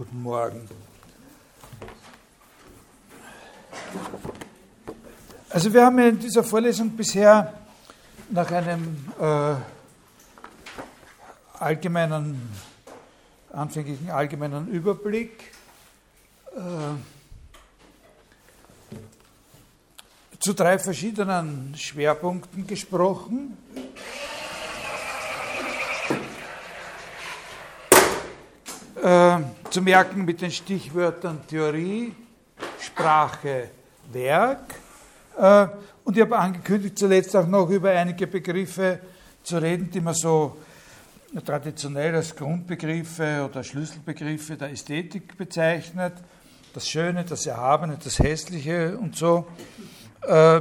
Guten Morgen. Also wir haben in dieser Vorlesung bisher nach einem äh, allgemeinen, anfänglichen allgemeinen Überblick äh, zu drei verschiedenen Schwerpunkten gesprochen. Äh, zu merken mit den Stichwörtern Theorie, Sprache, Werk. Äh, und ich habe angekündigt, zuletzt auch noch über einige Begriffe zu reden, die man so traditionell als Grundbegriffe oder Schlüsselbegriffe der Ästhetik bezeichnet. Das Schöne, das Erhabene, das Hässliche und so. Äh,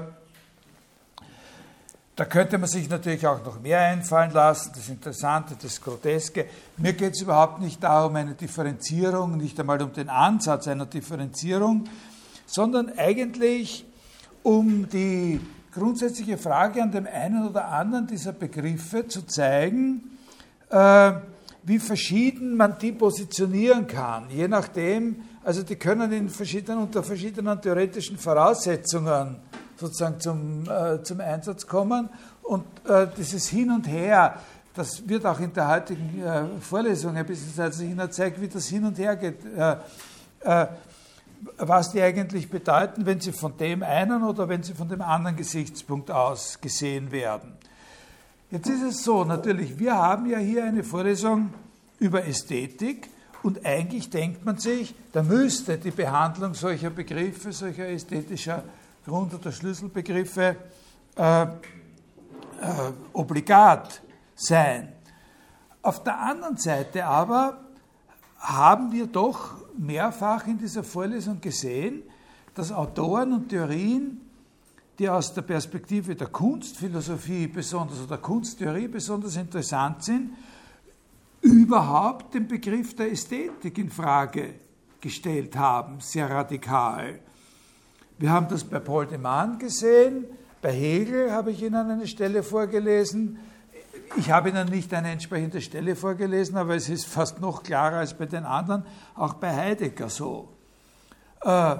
da könnte man sich natürlich auch noch mehr einfallen lassen, das Interessante, das Groteske. Mir geht es überhaupt nicht darum, eine Differenzierung, nicht einmal um den Ansatz einer Differenzierung, sondern eigentlich um die grundsätzliche Frage an dem einen oder anderen dieser Begriffe zu zeigen, äh, wie verschieden man die positionieren kann, je nachdem, also die können in verschiedenen, unter verschiedenen theoretischen Voraussetzungen sozusagen zum, äh, zum Einsatz kommen. Und äh, dieses Hin und Her, das wird auch in der heutigen äh, Vorlesung ein bisschen seitlich zeigt, wie das Hin und Her geht. Äh, äh, was die eigentlich bedeuten, wenn sie von dem einen oder wenn sie von dem anderen Gesichtspunkt aus gesehen werden. Jetzt ist es so, natürlich, wir haben ja hier eine Vorlesung über Ästhetik und eigentlich denkt man sich, da müsste die Behandlung solcher Begriffe, solcher ästhetischer Grund- oder Schlüsselbegriffe äh, äh, obligat sein. Auf der anderen Seite aber haben wir doch mehrfach in dieser Vorlesung gesehen, dass Autoren und Theorien, die aus der Perspektive der Kunstphilosophie besonders oder der Kunsttheorie besonders interessant sind, überhaupt den Begriff der Ästhetik in Frage gestellt haben, sehr radikal. Wir haben das bei Paul de Man gesehen, bei Hegel habe ich Ihnen eine Stelle vorgelesen. Ich habe Ihnen nicht eine entsprechende Stelle vorgelesen, aber es ist fast noch klarer als bei den anderen, auch bei Heidegger so. Äh,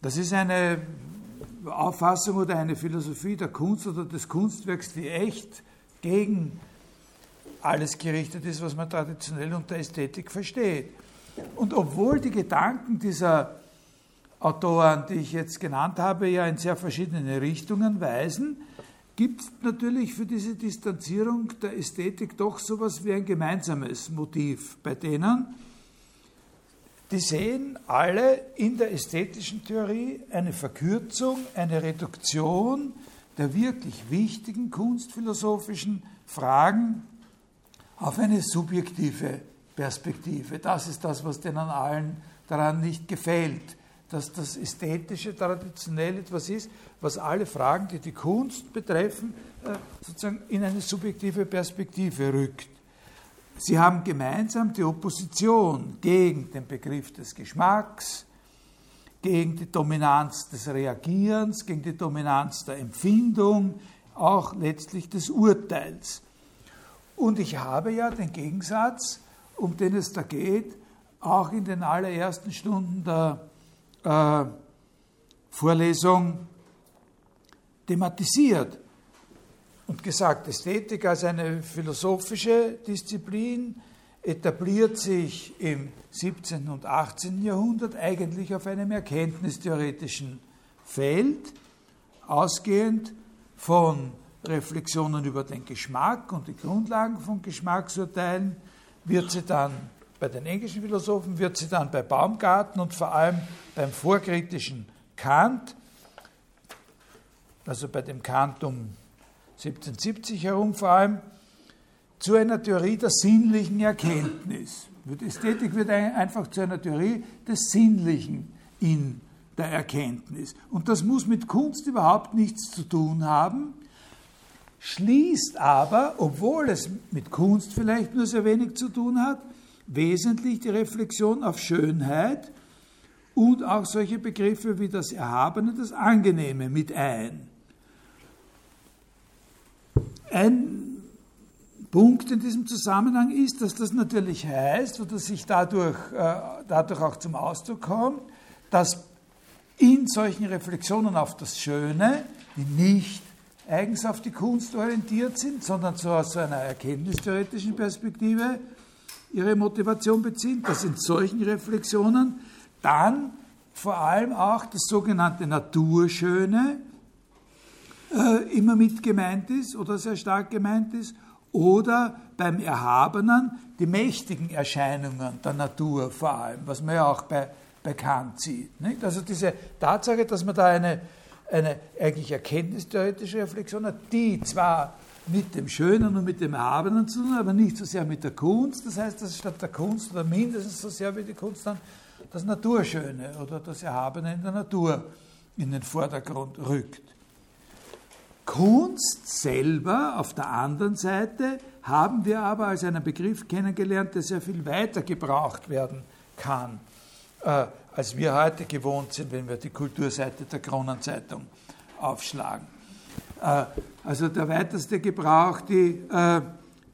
das ist eine Auffassung oder eine Philosophie der Kunst oder des Kunstwerks, die echt gegen alles gerichtet ist, was man traditionell unter Ästhetik versteht. Und obwohl die Gedanken dieser Autoren, die ich jetzt genannt habe, ja in sehr verschiedene Richtungen weisen, gibt es natürlich für diese Distanzierung der Ästhetik doch so etwas wie ein gemeinsames Motiv bei denen. Die sehen alle in der ästhetischen Theorie eine Verkürzung, eine Reduktion der wirklich wichtigen kunstphilosophischen Fragen auf eine subjektive Perspektive. Das ist das, was denen allen daran nicht gefällt dass das Ästhetische traditionell etwas ist, was alle Fragen, die die Kunst betreffen, äh, sozusagen in eine subjektive Perspektive rückt. Sie haben gemeinsam die Opposition gegen den Begriff des Geschmacks, gegen die Dominanz des Reagierens, gegen die Dominanz der Empfindung, auch letztlich des Urteils. Und ich habe ja den Gegensatz, um den es da geht, auch in den allerersten Stunden der äh, Vorlesung thematisiert und gesagt, Ästhetik als eine philosophische Disziplin etabliert sich im 17. und 18. Jahrhundert eigentlich auf einem erkenntnistheoretischen Feld, ausgehend von Reflexionen über den Geschmack und die Grundlagen von Geschmacksurteilen, wird sie dann bei den englischen Philosophen wird sie dann bei Baumgarten und vor allem beim vorkritischen Kant, also bei dem Kant um 1770 herum vor allem, zu einer Theorie der sinnlichen Erkenntnis. Ästhetik wird einfach zu einer Theorie des Sinnlichen in der Erkenntnis. Und das muss mit Kunst überhaupt nichts zu tun haben, schließt aber, obwohl es mit Kunst vielleicht nur sehr wenig zu tun hat, wesentlich die Reflexion auf Schönheit und auch solche Begriffe wie das Erhabene, das Angenehme mit ein. Ein Punkt in diesem Zusammenhang ist, dass das natürlich heißt, oder sich dadurch, äh, dadurch auch zum Ausdruck kommt, dass in solchen Reflexionen auf das Schöne, die nicht eigens auf die Kunst orientiert sind, sondern so aus einer erkenntnistheoretischen Perspektive ihre Motivation beziehen, dass in solchen Reflexionen dann vor allem auch das sogenannte Naturschöne äh, immer mit gemeint ist oder sehr stark gemeint ist oder beim Erhabenen die mächtigen Erscheinungen der Natur vor allem, was man ja auch bei, bei Kant sieht. Nicht? Also diese Tatsache, dass man da eine, eine eigentlich erkenntnistheoretische Reflexion hat, die zwar mit dem Schönen und mit dem Erhabenen zu tun, aber nicht so sehr mit der Kunst. Das heißt, dass statt der Kunst oder mindestens so sehr wie die Kunst dann das Naturschöne oder das Erhabene in der Natur in den Vordergrund rückt. Kunst selber auf der anderen Seite haben wir aber als einen Begriff kennengelernt, der sehr viel weiter gebraucht werden kann, äh, als wir heute gewohnt sind, wenn wir die Kulturseite der Kronenzeitung aufschlagen. Äh, also der weiteste Gebrauch, die äh,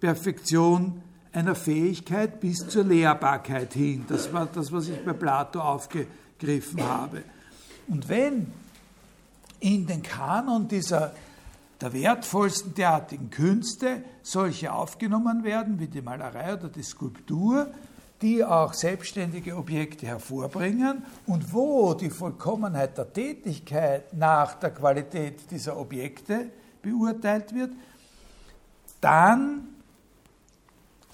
Perfektion einer Fähigkeit bis zur Lehrbarkeit hin. Das war das, was ich bei Plato aufgegriffen habe. Und wenn in den Kanon dieser der wertvollsten derartigen Künste solche aufgenommen werden, wie die Malerei oder die Skulptur, die auch selbstständige Objekte hervorbringen und wo die Vollkommenheit der Tätigkeit nach der Qualität dieser Objekte beurteilt wird, dann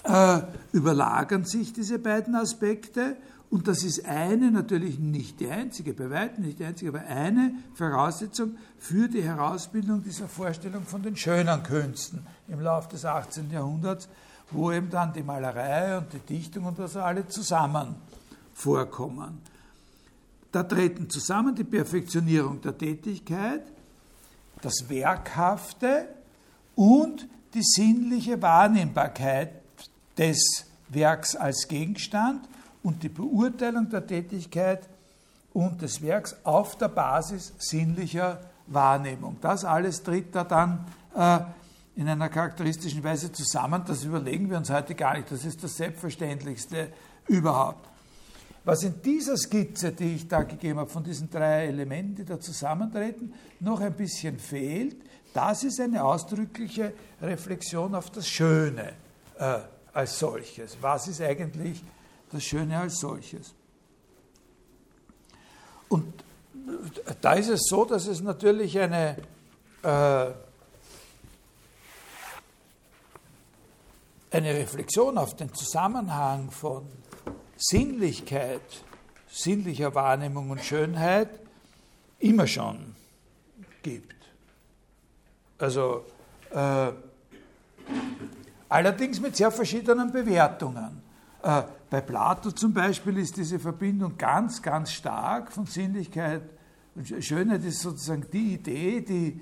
äh, überlagern sich diese beiden Aspekte und das ist eine, natürlich nicht die einzige, bei weitem nicht die einzige, aber eine Voraussetzung für die Herausbildung dieser Vorstellung von den schönen Künsten im Laufe des 18. Jahrhunderts, wo eben dann die Malerei und die Dichtung und das alle zusammen vorkommen. Da treten zusammen die Perfektionierung der Tätigkeit, das Werkhafte und die sinnliche Wahrnehmbarkeit des Werks als Gegenstand und die Beurteilung der Tätigkeit und des Werks auf der Basis sinnlicher Wahrnehmung. Das alles tritt da dann äh, in einer charakteristischen Weise zusammen. Das überlegen wir uns heute gar nicht. Das ist das Selbstverständlichste überhaupt. Was in dieser Skizze, die ich da gegeben habe, von diesen drei Elementen, die da zusammentreten, noch ein bisschen fehlt, das ist eine ausdrückliche Reflexion auf das Schöne äh, als solches. Was ist eigentlich das Schöne als solches. Und da ist es so, dass es natürlich eine äh, eine Reflexion auf den Zusammenhang von Sinnlichkeit, sinnlicher Wahrnehmung und Schönheit immer schon gibt. Also äh, allerdings mit sehr verschiedenen Bewertungen. Äh, bei Plato zum Beispiel ist diese Verbindung ganz, ganz stark von Sinnlichkeit und Schönheit ist sozusagen die Idee, die,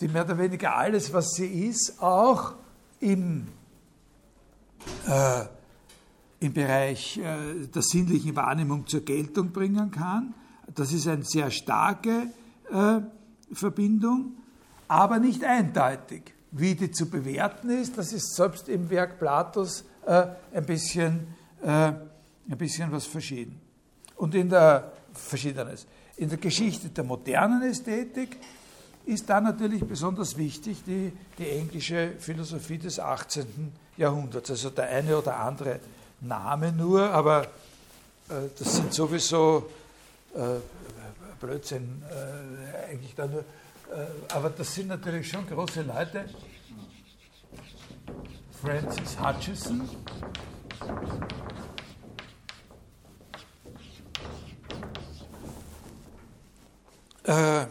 die mehr oder weniger alles, was sie ist, auch im, äh, im Bereich äh, der sinnlichen Wahrnehmung zur Geltung bringen kann. Das ist eine sehr starke äh, Verbindung, aber nicht eindeutig. Wie die zu bewerten ist, das ist selbst im Werk Platos äh, ein, bisschen, äh, ein bisschen was verschieden. Und in der Verschiedenes. In der Geschichte der modernen Ästhetik ist da natürlich besonders wichtig die, die englische Philosophie des 18. Jahrhunderts. Also der eine oder andere Name nur, aber äh, das sind sowieso äh, Blödsinn, äh, eigentlich da nur, äh, aber das sind natürlich schon große Leute. Francis Hutchison. Äh,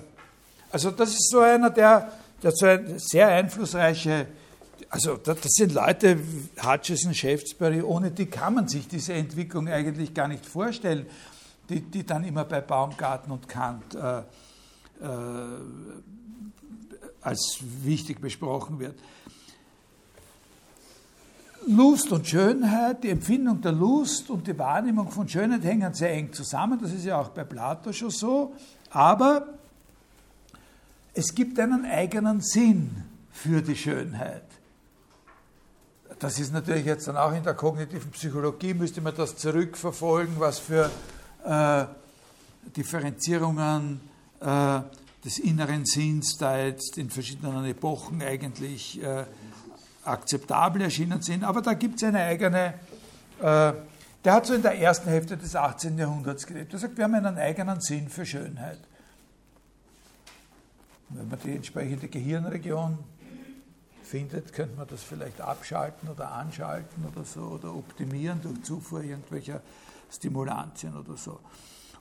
also das ist so einer, der, der so ein sehr einflussreiche, also das sind Leute, Hutchison, Shaftesbury, ohne die kann man sich diese Entwicklung eigentlich gar nicht vorstellen, die, die dann immer bei Baumgarten und Kant äh, äh, als wichtig besprochen wird. Lust und Schönheit, die Empfindung der Lust und die Wahrnehmung von Schönheit hängen sehr eng zusammen. Das ist ja auch bei Plato schon so. Aber es gibt einen eigenen Sinn für die Schönheit. das ist natürlich jetzt dann auch in der kognitiven Psychologie, müsste man das zurückverfolgen, was für äh, Differenzierungen äh, des inneren Sinns da jetzt in verschiedenen Epochen eigentlich äh, akzeptabel erschienen sind. Aber da gibt es eine eigene, äh, der hat so in der ersten Hälfte des 18. Jahrhunderts gelebt. Er sagt, wir haben einen eigenen Sinn für Schönheit. Wenn man die entsprechende Gehirnregion findet, könnte man das vielleicht abschalten oder anschalten oder so oder optimieren durch Zufuhr irgendwelcher Stimulantien oder so.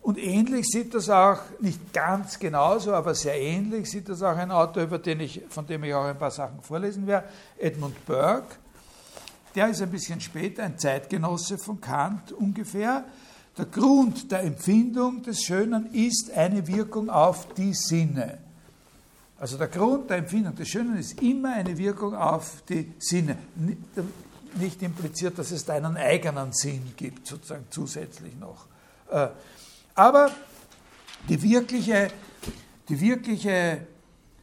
Und ähnlich sieht das auch, nicht ganz genauso, aber sehr ähnlich sieht das auch ein Autor, über den ich, von dem ich auch ein paar Sachen vorlesen werde, Edmund Burke. Der ist ein bisschen später, ein Zeitgenosse von Kant ungefähr. Der Grund der Empfindung des Schönen ist eine Wirkung auf die Sinne. Also der Grund der Empfindung des Schönen ist immer eine Wirkung auf die Sinne. Nicht impliziert, dass es da einen eigenen Sinn gibt, sozusagen zusätzlich noch. Äh, aber die wirkliche, die wirkliche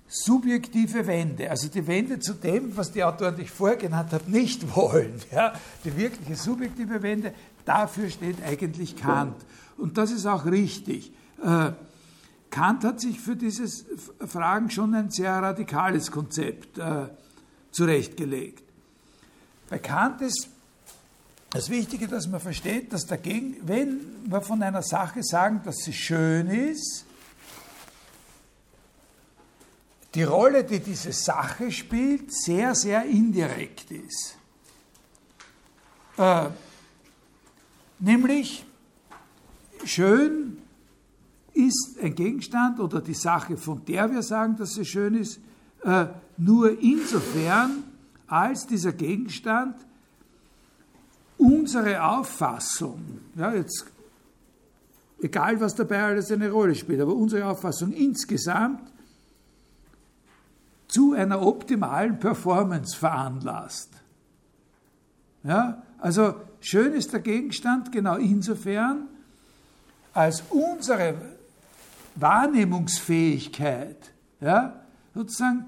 subjektive Wende, also die Wende zu dem, was die Autoren, die ich vorher genannt habe, nicht wollen, ja, die wirkliche subjektive Wende, dafür steht eigentlich Kant. Und das ist auch richtig. Kant hat sich für diese Fragen schon ein sehr radikales Konzept äh, zurechtgelegt. Bei Kant ist das Wichtige, dass man versteht, dass dagegen, wenn wir von einer Sache sagen, dass sie schön ist, die Rolle, die diese Sache spielt, sehr, sehr indirekt ist. Äh, nämlich, schön ist ein Gegenstand oder die Sache, von der wir sagen, dass sie schön ist, äh, nur insofern, als dieser Gegenstand unsere Auffassung, ja, jetzt, egal was dabei alles eine Rolle spielt, aber unsere Auffassung insgesamt zu einer optimalen Performance veranlasst. Ja, also schön ist der Gegenstand genau insofern, als unsere Wahrnehmungsfähigkeit ja, sozusagen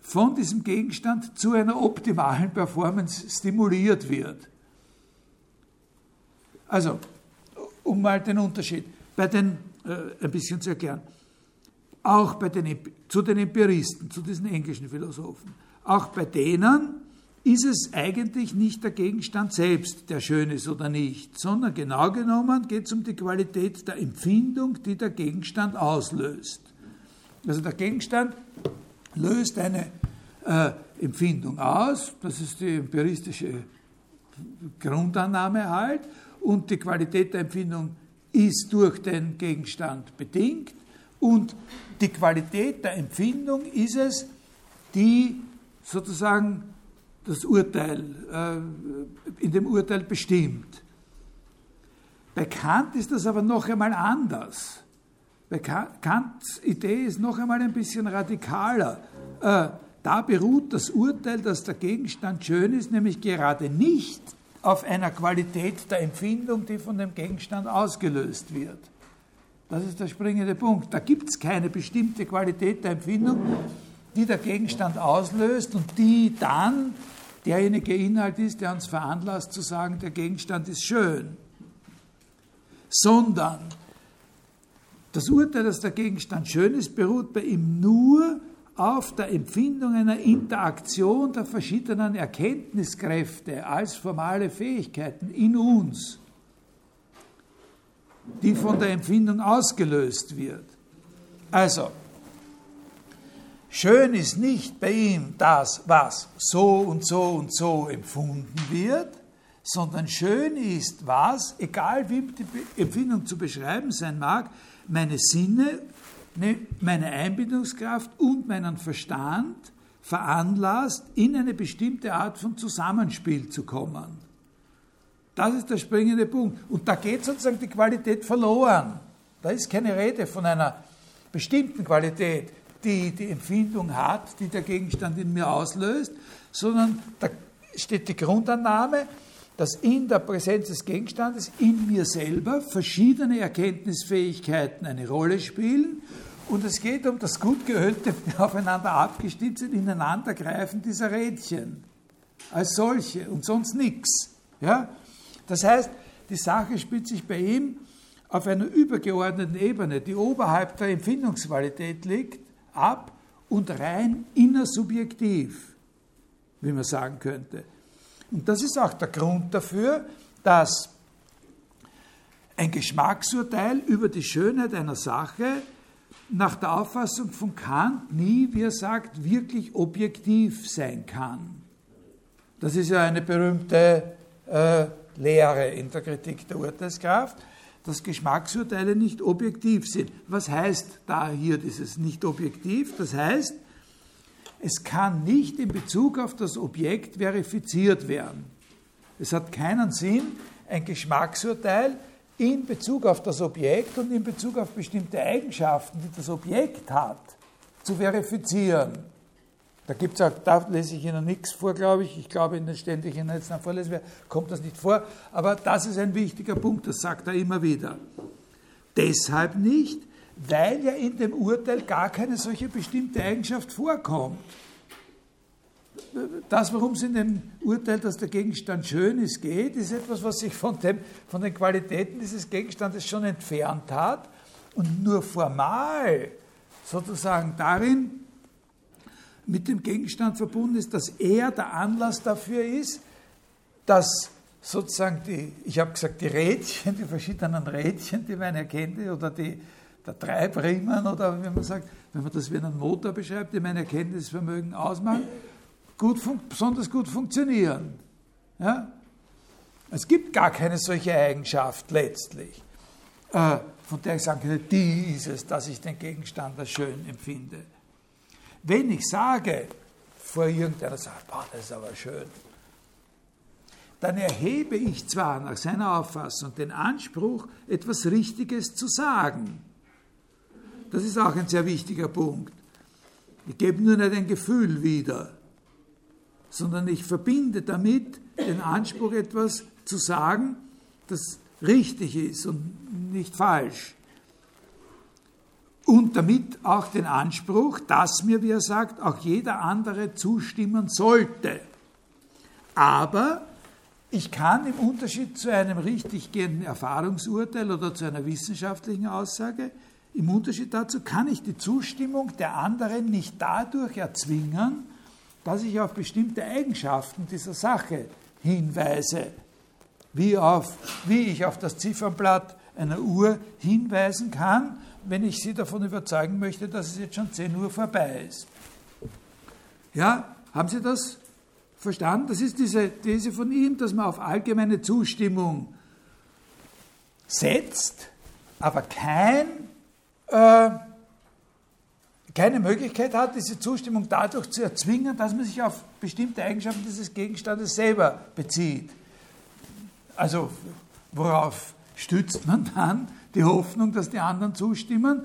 von diesem Gegenstand zu einer optimalen Performance stimuliert wird. Also, um mal den Unterschied bei den, äh, ein bisschen zu erklären, auch bei den, zu den Empiristen, zu diesen englischen Philosophen, auch bei denen ist es eigentlich nicht der Gegenstand selbst, der schön ist oder nicht, sondern genau genommen geht es um die Qualität der Empfindung, die der Gegenstand auslöst. Also der Gegenstand löst eine äh, Empfindung aus, das ist die empiristische Grundannahme halt, und die Qualität der Empfindung ist durch den Gegenstand bedingt und die Qualität der Empfindung ist es, die sozusagen das Urteil, äh, in dem Urteil bestimmt. Bei Kant ist das aber noch einmal anders. Bei Kants Idee ist noch einmal ein bisschen radikaler. Äh, da beruht das Urteil, dass der Gegenstand schön ist, nämlich gerade nicht auf einer Qualität der Empfindung, die von dem Gegenstand ausgelöst wird. Das ist der springende Punkt. Da gibt es keine bestimmte Qualität der Empfindung, die der Gegenstand auslöst und die dann derjenige Inhalt ist, der uns veranlasst zu sagen, der Gegenstand ist schön. Sondern das Urteil, dass der Gegenstand schön ist, beruht bei ihm nur auf der Empfindung einer Interaktion der verschiedenen Erkenntniskräfte als formale Fähigkeiten in uns, die von der Empfindung ausgelöst wird. Also, schön ist nicht bei ihm das, was so und so und so empfunden wird, sondern schön ist was, egal wie die Empfindung zu beschreiben sein mag, meine Sinne, ne, meine Einbindungskraft und meinen Verstand veranlasst, in eine bestimmte Art von Zusammenspiel zu kommen. Das ist der springende Punkt. Und da geht sozusagen die Qualität verloren. Da ist keine Rede von einer bestimmten Qualität, die die Empfindung hat, die der Gegenstand in mir auslöst, sondern da steht die Grundannahme, dass in der Präsenz des Gegenstandes, in mir selber, verschiedene Erkenntnisfähigkeiten eine Rolle spielen. Und es geht um das gut geölte, aufeinander abgestimmte Ineinandergreifen dieser Rädchen. als solche und sonst nichts. Ja? Das heißt, die Sache spielt sich bei ihm auf einer übergeordneten Ebene, die oberhalb der Empfindungsqualität liegt, ab und rein innersubjektiv, wie man sagen könnte. Und das ist auch der Grund dafür, dass ein Geschmacksurteil über die Schönheit einer Sache nach der Auffassung von Kant nie, wie er sagt, wirklich objektiv sein kann. Das ist ja eine berühmte äh, Lehre in der Kritik der Urteilskraft, dass Geschmacksurteile nicht objektiv sind. Was heißt da hier dieses nicht objektiv? Das heißt, es kann nicht in Bezug auf das Objekt verifiziert werden. Es hat keinen Sinn, ein Geschmacksurteil in Bezug auf das Objekt und in Bezug auf bestimmte Eigenschaften, die das Objekt hat, zu verifizieren. Da gibt's auch, da lese ich Ihnen nichts vor, glaube ich. Ich glaube, in den ständig Ihnen jetzt vorlesen kommt das nicht vor. Aber das ist ein wichtiger Punkt, das sagt er immer wieder. Deshalb nicht, weil ja in dem Urteil gar keine solche bestimmte Eigenschaft vorkommt. Das, worum es in dem Urteil, dass der Gegenstand schön ist, geht, ist etwas, was sich von, dem, von den Qualitäten dieses Gegenstandes schon entfernt hat und nur formal sozusagen darin mit dem Gegenstand verbunden ist, dass er der Anlass dafür ist, dass sozusagen die, ich habe gesagt, die Rädchen, die verschiedenen Rädchen, die man erkennt, oder die, der Treibriemen, oder wie man sagt, wenn man das wie einen Motor beschreibt, die mein Erkenntnisvermögen ausmachen, gut, besonders gut funktionieren. Ja? Es gibt gar keine solche Eigenschaft letztlich, äh, von der ich sagen könnte, die ist es, dass ich den Gegenstand als schön empfinde. Wenn ich sage, vor irgendeiner sagt, boah, das ist aber schön, dann erhebe ich zwar nach seiner Auffassung den Anspruch, etwas Richtiges zu sagen. Das ist auch ein sehr wichtiger Punkt. Ich gebe nur nicht ein Gefühl wieder, sondern ich verbinde damit den Anspruch, etwas zu sagen, das richtig ist und nicht falsch und damit auch den Anspruch, dass mir, wie er sagt, auch jeder andere zustimmen sollte. Aber ich kann im Unterschied zu einem richtig gehenden Erfahrungsurteil oder zu einer wissenschaftlichen Aussage, im Unterschied dazu kann ich die Zustimmung der anderen nicht dadurch erzwingen, dass ich auf bestimmte Eigenschaften dieser Sache hinweise, wie, auf, wie ich auf das Ziffernblatt einer Uhr hinweisen kann wenn ich Sie davon überzeugen möchte, dass es jetzt schon 10 Uhr vorbei ist. Ja, haben Sie das verstanden? Das ist diese These von ihm, dass man auf allgemeine Zustimmung setzt, aber kein, äh, keine Möglichkeit hat, diese Zustimmung dadurch zu erzwingen, dass man sich auf bestimmte Eigenschaften dieses Gegenstandes selber bezieht. Also worauf stützt man dann? Die Hoffnung, dass die anderen zustimmen.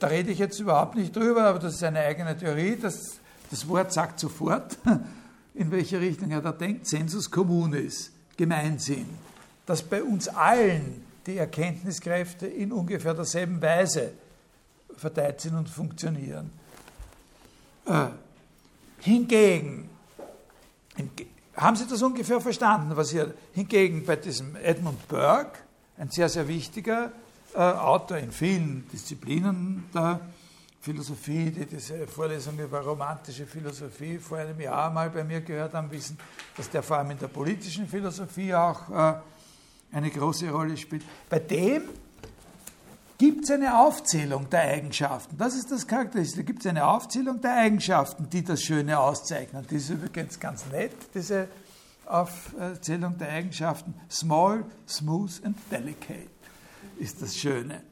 Da rede ich jetzt überhaupt nicht drüber, aber das ist eine eigene Theorie. Das, das Wort sagt sofort, in welche Richtung er da denkt. Sensus communis, Gemeinsinn. Dass bei uns allen die Erkenntniskräfte in ungefähr derselben Weise verteilt sind und funktionieren. Äh, hingegen, haben Sie das ungefähr verstanden, was hier hingegen bei diesem Edmund Burke ein sehr, sehr wichtiger äh, Autor in vielen Disziplinen der Philosophie, die diese Vorlesung über romantische Philosophie vor einem Jahr mal bei mir gehört haben, wissen, dass der vor allem in der politischen Philosophie auch äh, eine große Rolle spielt. Bei dem gibt es eine Aufzählung der Eigenschaften. Das ist das Charakteristische. Da gibt es eine Aufzählung der Eigenschaften, die das Schöne auszeichnen. Die ist übrigens ganz nett, diese Aufzählung der Eigenschaften. Small, smooth and delicate ist das Schöne.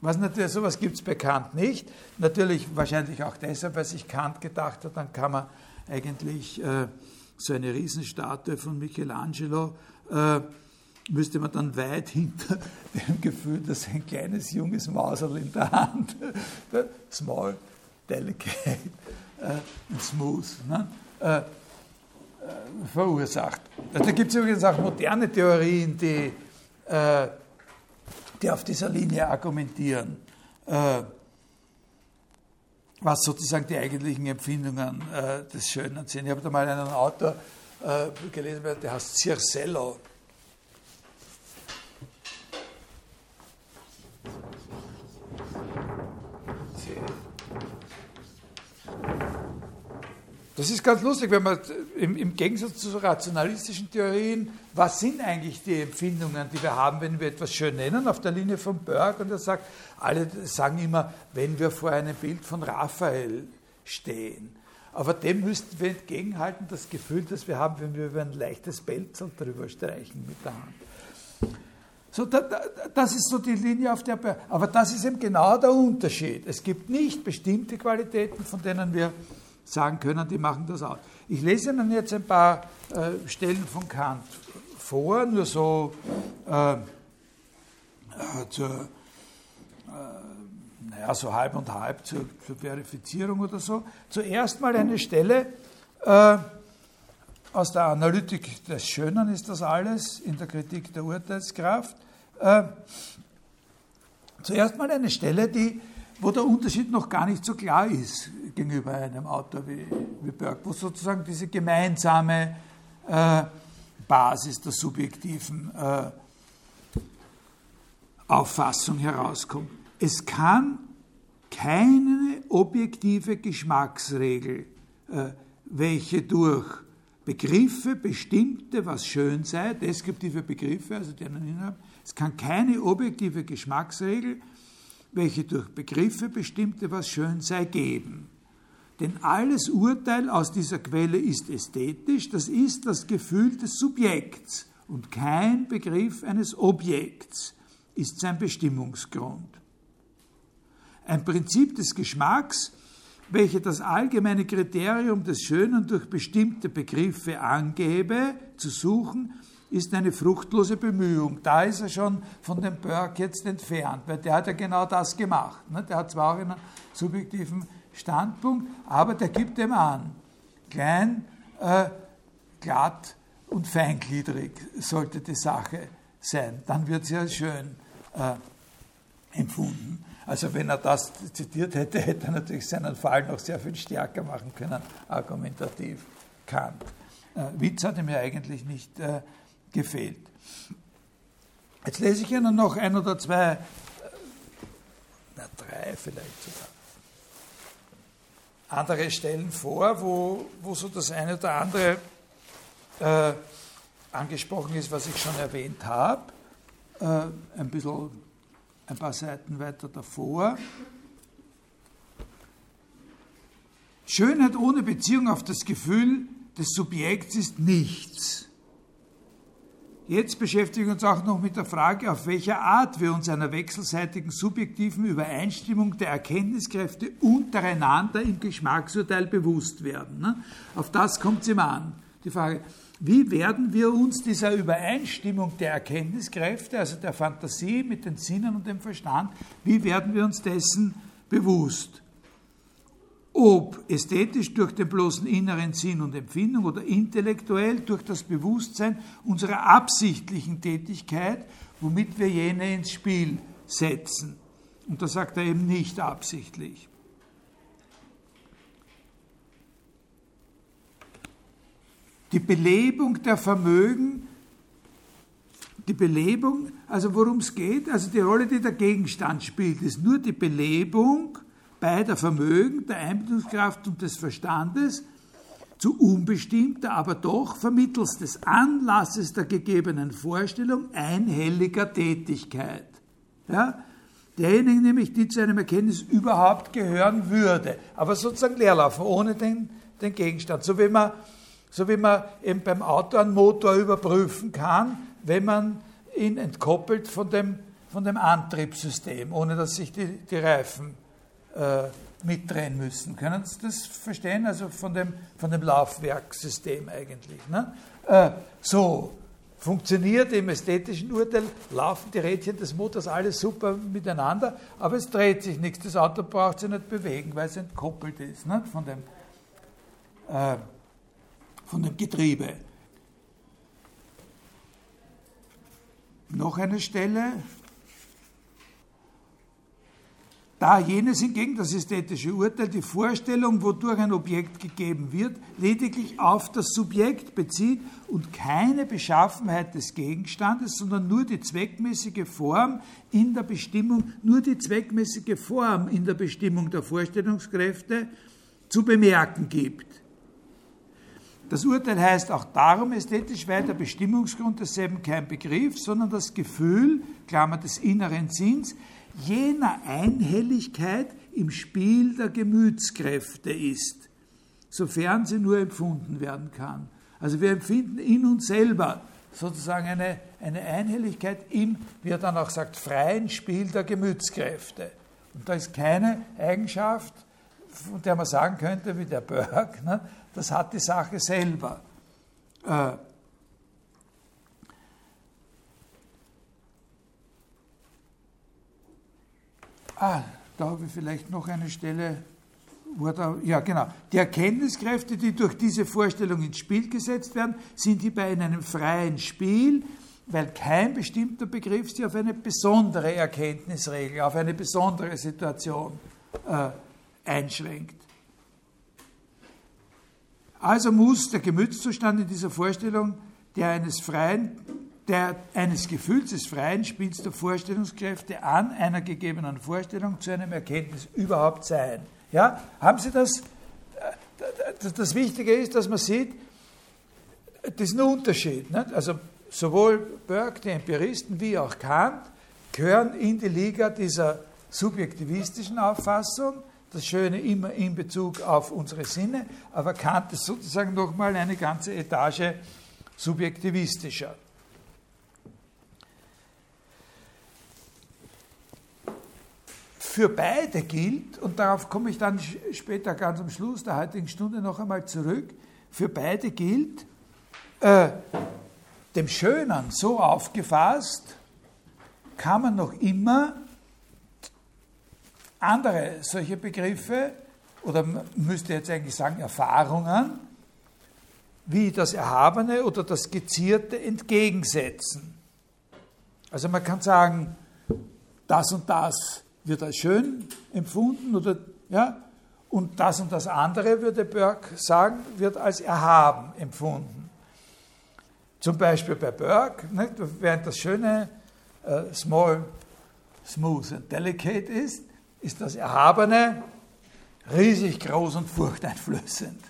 Was natürlich, sowas gibt es bekannt nicht. Natürlich wahrscheinlich auch deshalb, weil sich Kant gedacht hat, dann kann man eigentlich äh, so eine Riesenstatue von Michelangelo, äh, müsste man dann weit hinter dem Gefühl, dass ein kleines junges Mauserl in der Hand, small, delicate äh, and smooth, ne? Äh, verursacht. Da gibt es übrigens auch moderne Theorien, die, äh, die auf dieser Linie argumentieren, äh, was sozusagen die eigentlichen Empfindungen äh, des Schönen sind. Ich habe da mal einen Autor äh, gelesen der heißt Circello. Das ist ganz lustig, wenn man im, im, Gegensatz zu rationalistischen Theorien, was sind eigentlich die Empfindungen, die wir haben, wenn wir etwas schön nennen, auf der Linie von Burke, und er sagt, alle sagen immer, wenn wir vor einem Bild von Raphael stehen. Aber dem müssten wir entgegenhalten, das Gefühl, das wir haben, wenn wir über ein leichtes Pelzel drüber streichen mit der Hand. So, da, da, das ist so die Linie, auf der. Aber das ist eben genau der Unterschied. Es gibt nicht bestimmte Qualitäten, von denen wir sagen können, die machen das aus. Ich lese Ihnen jetzt ein paar äh, Stellen von Kant vor, nur so äh, äh, zur, äh, naja, so halb und halb zur, zur, Verifizierung oder so. Zuerst mal eine Stelle äh, aus der Analytik des Schönen ist das alles, in der Kritik der Urteilskraft. Äh, zuerst mal eine Stelle, die wo der Unterschied noch gar nicht so klar ist gegenüber einem Autor wie, wie Burke, wo sozusagen diese gemeinsame äh, Basis der subjektiven äh, Auffassung herauskommt. Es kann keine objektive Geschmacksregel, äh, welche durch Begriffe bestimmte, was schön sei, deskriptive Begriffe, also die einen Inhalt, es kann keine objektive Geschmacksregel welche durch Begriffe bestimmte, was schön sei, geben. Denn alles Urteil aus dieser Quelle ist ästhetisch, das ist das Gefühl des Subjekts und kein Begriff eines Objekts ist sein Bestimmungsgrund. Ein Prinzip des Geschmacks, welche das allgemeine Kriterium des Schönen durch bestimmte Begriffe angebe, zu suchen, ist eine fruchtlose Bemühung. Da ist er schon von dem Burke jetzt entfernt, weil der hat ja genau das gemacht. Ne? Der hat zwar auch einen subjektiven Standpunkt, aber der gibt dem an. Klein, äh, glatt und feingliedrig sollte die Sache sein. Dann wird sie als schön äh, empfunden. Also wenn er das zitiert hätte, hätte er natürlich seinen Fall noch sehr viel stärker machen können, argumentativ Kant. Äh, Witz hat ihm ja eigentlich nicht äh, gefehlt. Jetzt lese ich Ihnen noch ein oder zwei, na drei vielleicht sogar, andere Stellen vor, wo, wo so das eine oder andere äh, angesprochen ist, was ich schon erwähnt habe, äh, ein bisschen, ein paar Seiten weiter davor. Schönheit ohne Beziehung auf das Gefühl des Subjekts ist nichts. Jetzt beschäftigen wir uns auch noch mit der Frage, auf welche Art wir uns einer wechselseitigen subjektiven Übereinstimmung der Erkenntniskräfte untereinander im Geschmacksurteil bewusst werden. Ne? Auf das kommt es immer an. Die Frage, wie werden wir uns dieser Übereinstimmung der Erkenntniskräfte, also der Fantasie mit den Sinnen und dem Verstand, wie werden wir uns dessen bewusst? Ob ästhetisch durch den bloßen inneren Sinn und Empfindung oder intellektuell durch das Bewusstsein unserer absichtlichen Tätigkeit, womit wir jene ins Spiel setzen. Und da sagt er eben nicht absichtlich. Die Belebung der Vermögen, die Belebung, also worum es geht, also die Rolle, die der Gegenstand spielt, ist nur die Belebung beider Vermögen, der Einbildungskraft und des Verstandes, zu unbestimmter, aber doch vermittels des Anlasses der gegebenen Vorstellung einhelliger Tätigkeit. Ja? Derjenigen nämlich, die zu einem Erkenntnis überhaupt gehören würde, aber sozusagen leerlaufen, ohne den, den Gegenstand. So wie, man, so wie man eben beim Auto einen Motor überprüfen kann, wenn man ihn entkoppelt von dem, von dem Antriebssystem, ohne dass sich die, die Reifen äh, mitdrehen müssen. Können Sie das verstehen? Also von dem, von dem Laufwerksystem eigentlich. Ne? Äh, so funktioniert im ästhetischen Urteil, laufen die Rädchen des Motors alles super miteinander, aber es dreht sich nichts. Das Auto braucht sich nicht bewegen, weil es entkoppelt ist ne? von, dem, äh, von dem Getriebe. Noch eine Stelle, Da jenes hingegen, das ästhetische Urteil, die Vorstellung, wodurch ein Objekt gegeben wird, lediglich auf das Subjekt bezieht und keine Beschaffenheit des Gegenstandes, sondern nur die zweckmäßige Form in der Bestimmung, nur die zweckmäßige Form in der Bestimmung der Vorstellungskräfte zu bemerken gibt. Das Urteil heißt auch darum ästhetisch, weil der Bestimmungsgrund desselben kein Begriff, sondern das Gefühl, Klammer des inneren Sinns, jener Einhelligkeit im Spiel der Gemütskräfte ist, sofern sie nur empfunden werden kann. Also wir empfinden in uns selber sozusagen eine, eine Einhelligkeit im, wie er dann auch sagt, freien Spiel der Gemütskräfte. Und da ist keine Eigenschaft, von der man sagen könnte, wie der Berg, ne, das hat die Sache selber. Äh, Ah, da habe ich vielleicht noch eine Stelle, wo da, ja genau, die Erkenntniskräfte, die durch diese Vorstellung ins Spiel gesetzt werden, sind hierbei in einem freien Spiel, weil kein bestimmter Begriff sie auf eine besondere Erkenntnisregel, auf eine besondere Situation äh, einschränkt. Also muss der Gemütszustand in dieser Vorstellung der eines freien der, eines Gefühls des freien Spiels der Vorstellungskräfte an einer gegebenen Vorstellung zu einem Erkenntnis überhaupt sein. Ja? Haben Sie das? Das Wichtige ist, dass man sieht, das ist ein Unterschied. Nicht? Also sowohl Burke, die Empiristen, wie auch Kant gehören in die Liga dieser subjektivistischen Auffassung, das Schöne immer in Bezug auf unsere Sinne, aber Kant ist sozusagen nochmal eine ganze Etage subjektivistischer. Für beide gilt, und darauf komme ich dann später ganz am Schluss der heutigen Stunde noch einmal zurück, für beide gilt, äh, dem Schönen so aufgefasst, kann man noch immer andere solche Begriffe, oder müsste jetzt eigentlich sagen Erfahrungen, wie das Erhabene oder das Gezierte entgegensetzen. Also man kann sagen, das und das wird als schön empfunden oder ja, und das und das andere, würde Burke sagen, wird als erhaben empfunden. Zum Beispiel bei Burke, nicht, während das Schöne äh, small, smooth and delicate ist, ist das Erhabene riesig groß und furchteinflößend.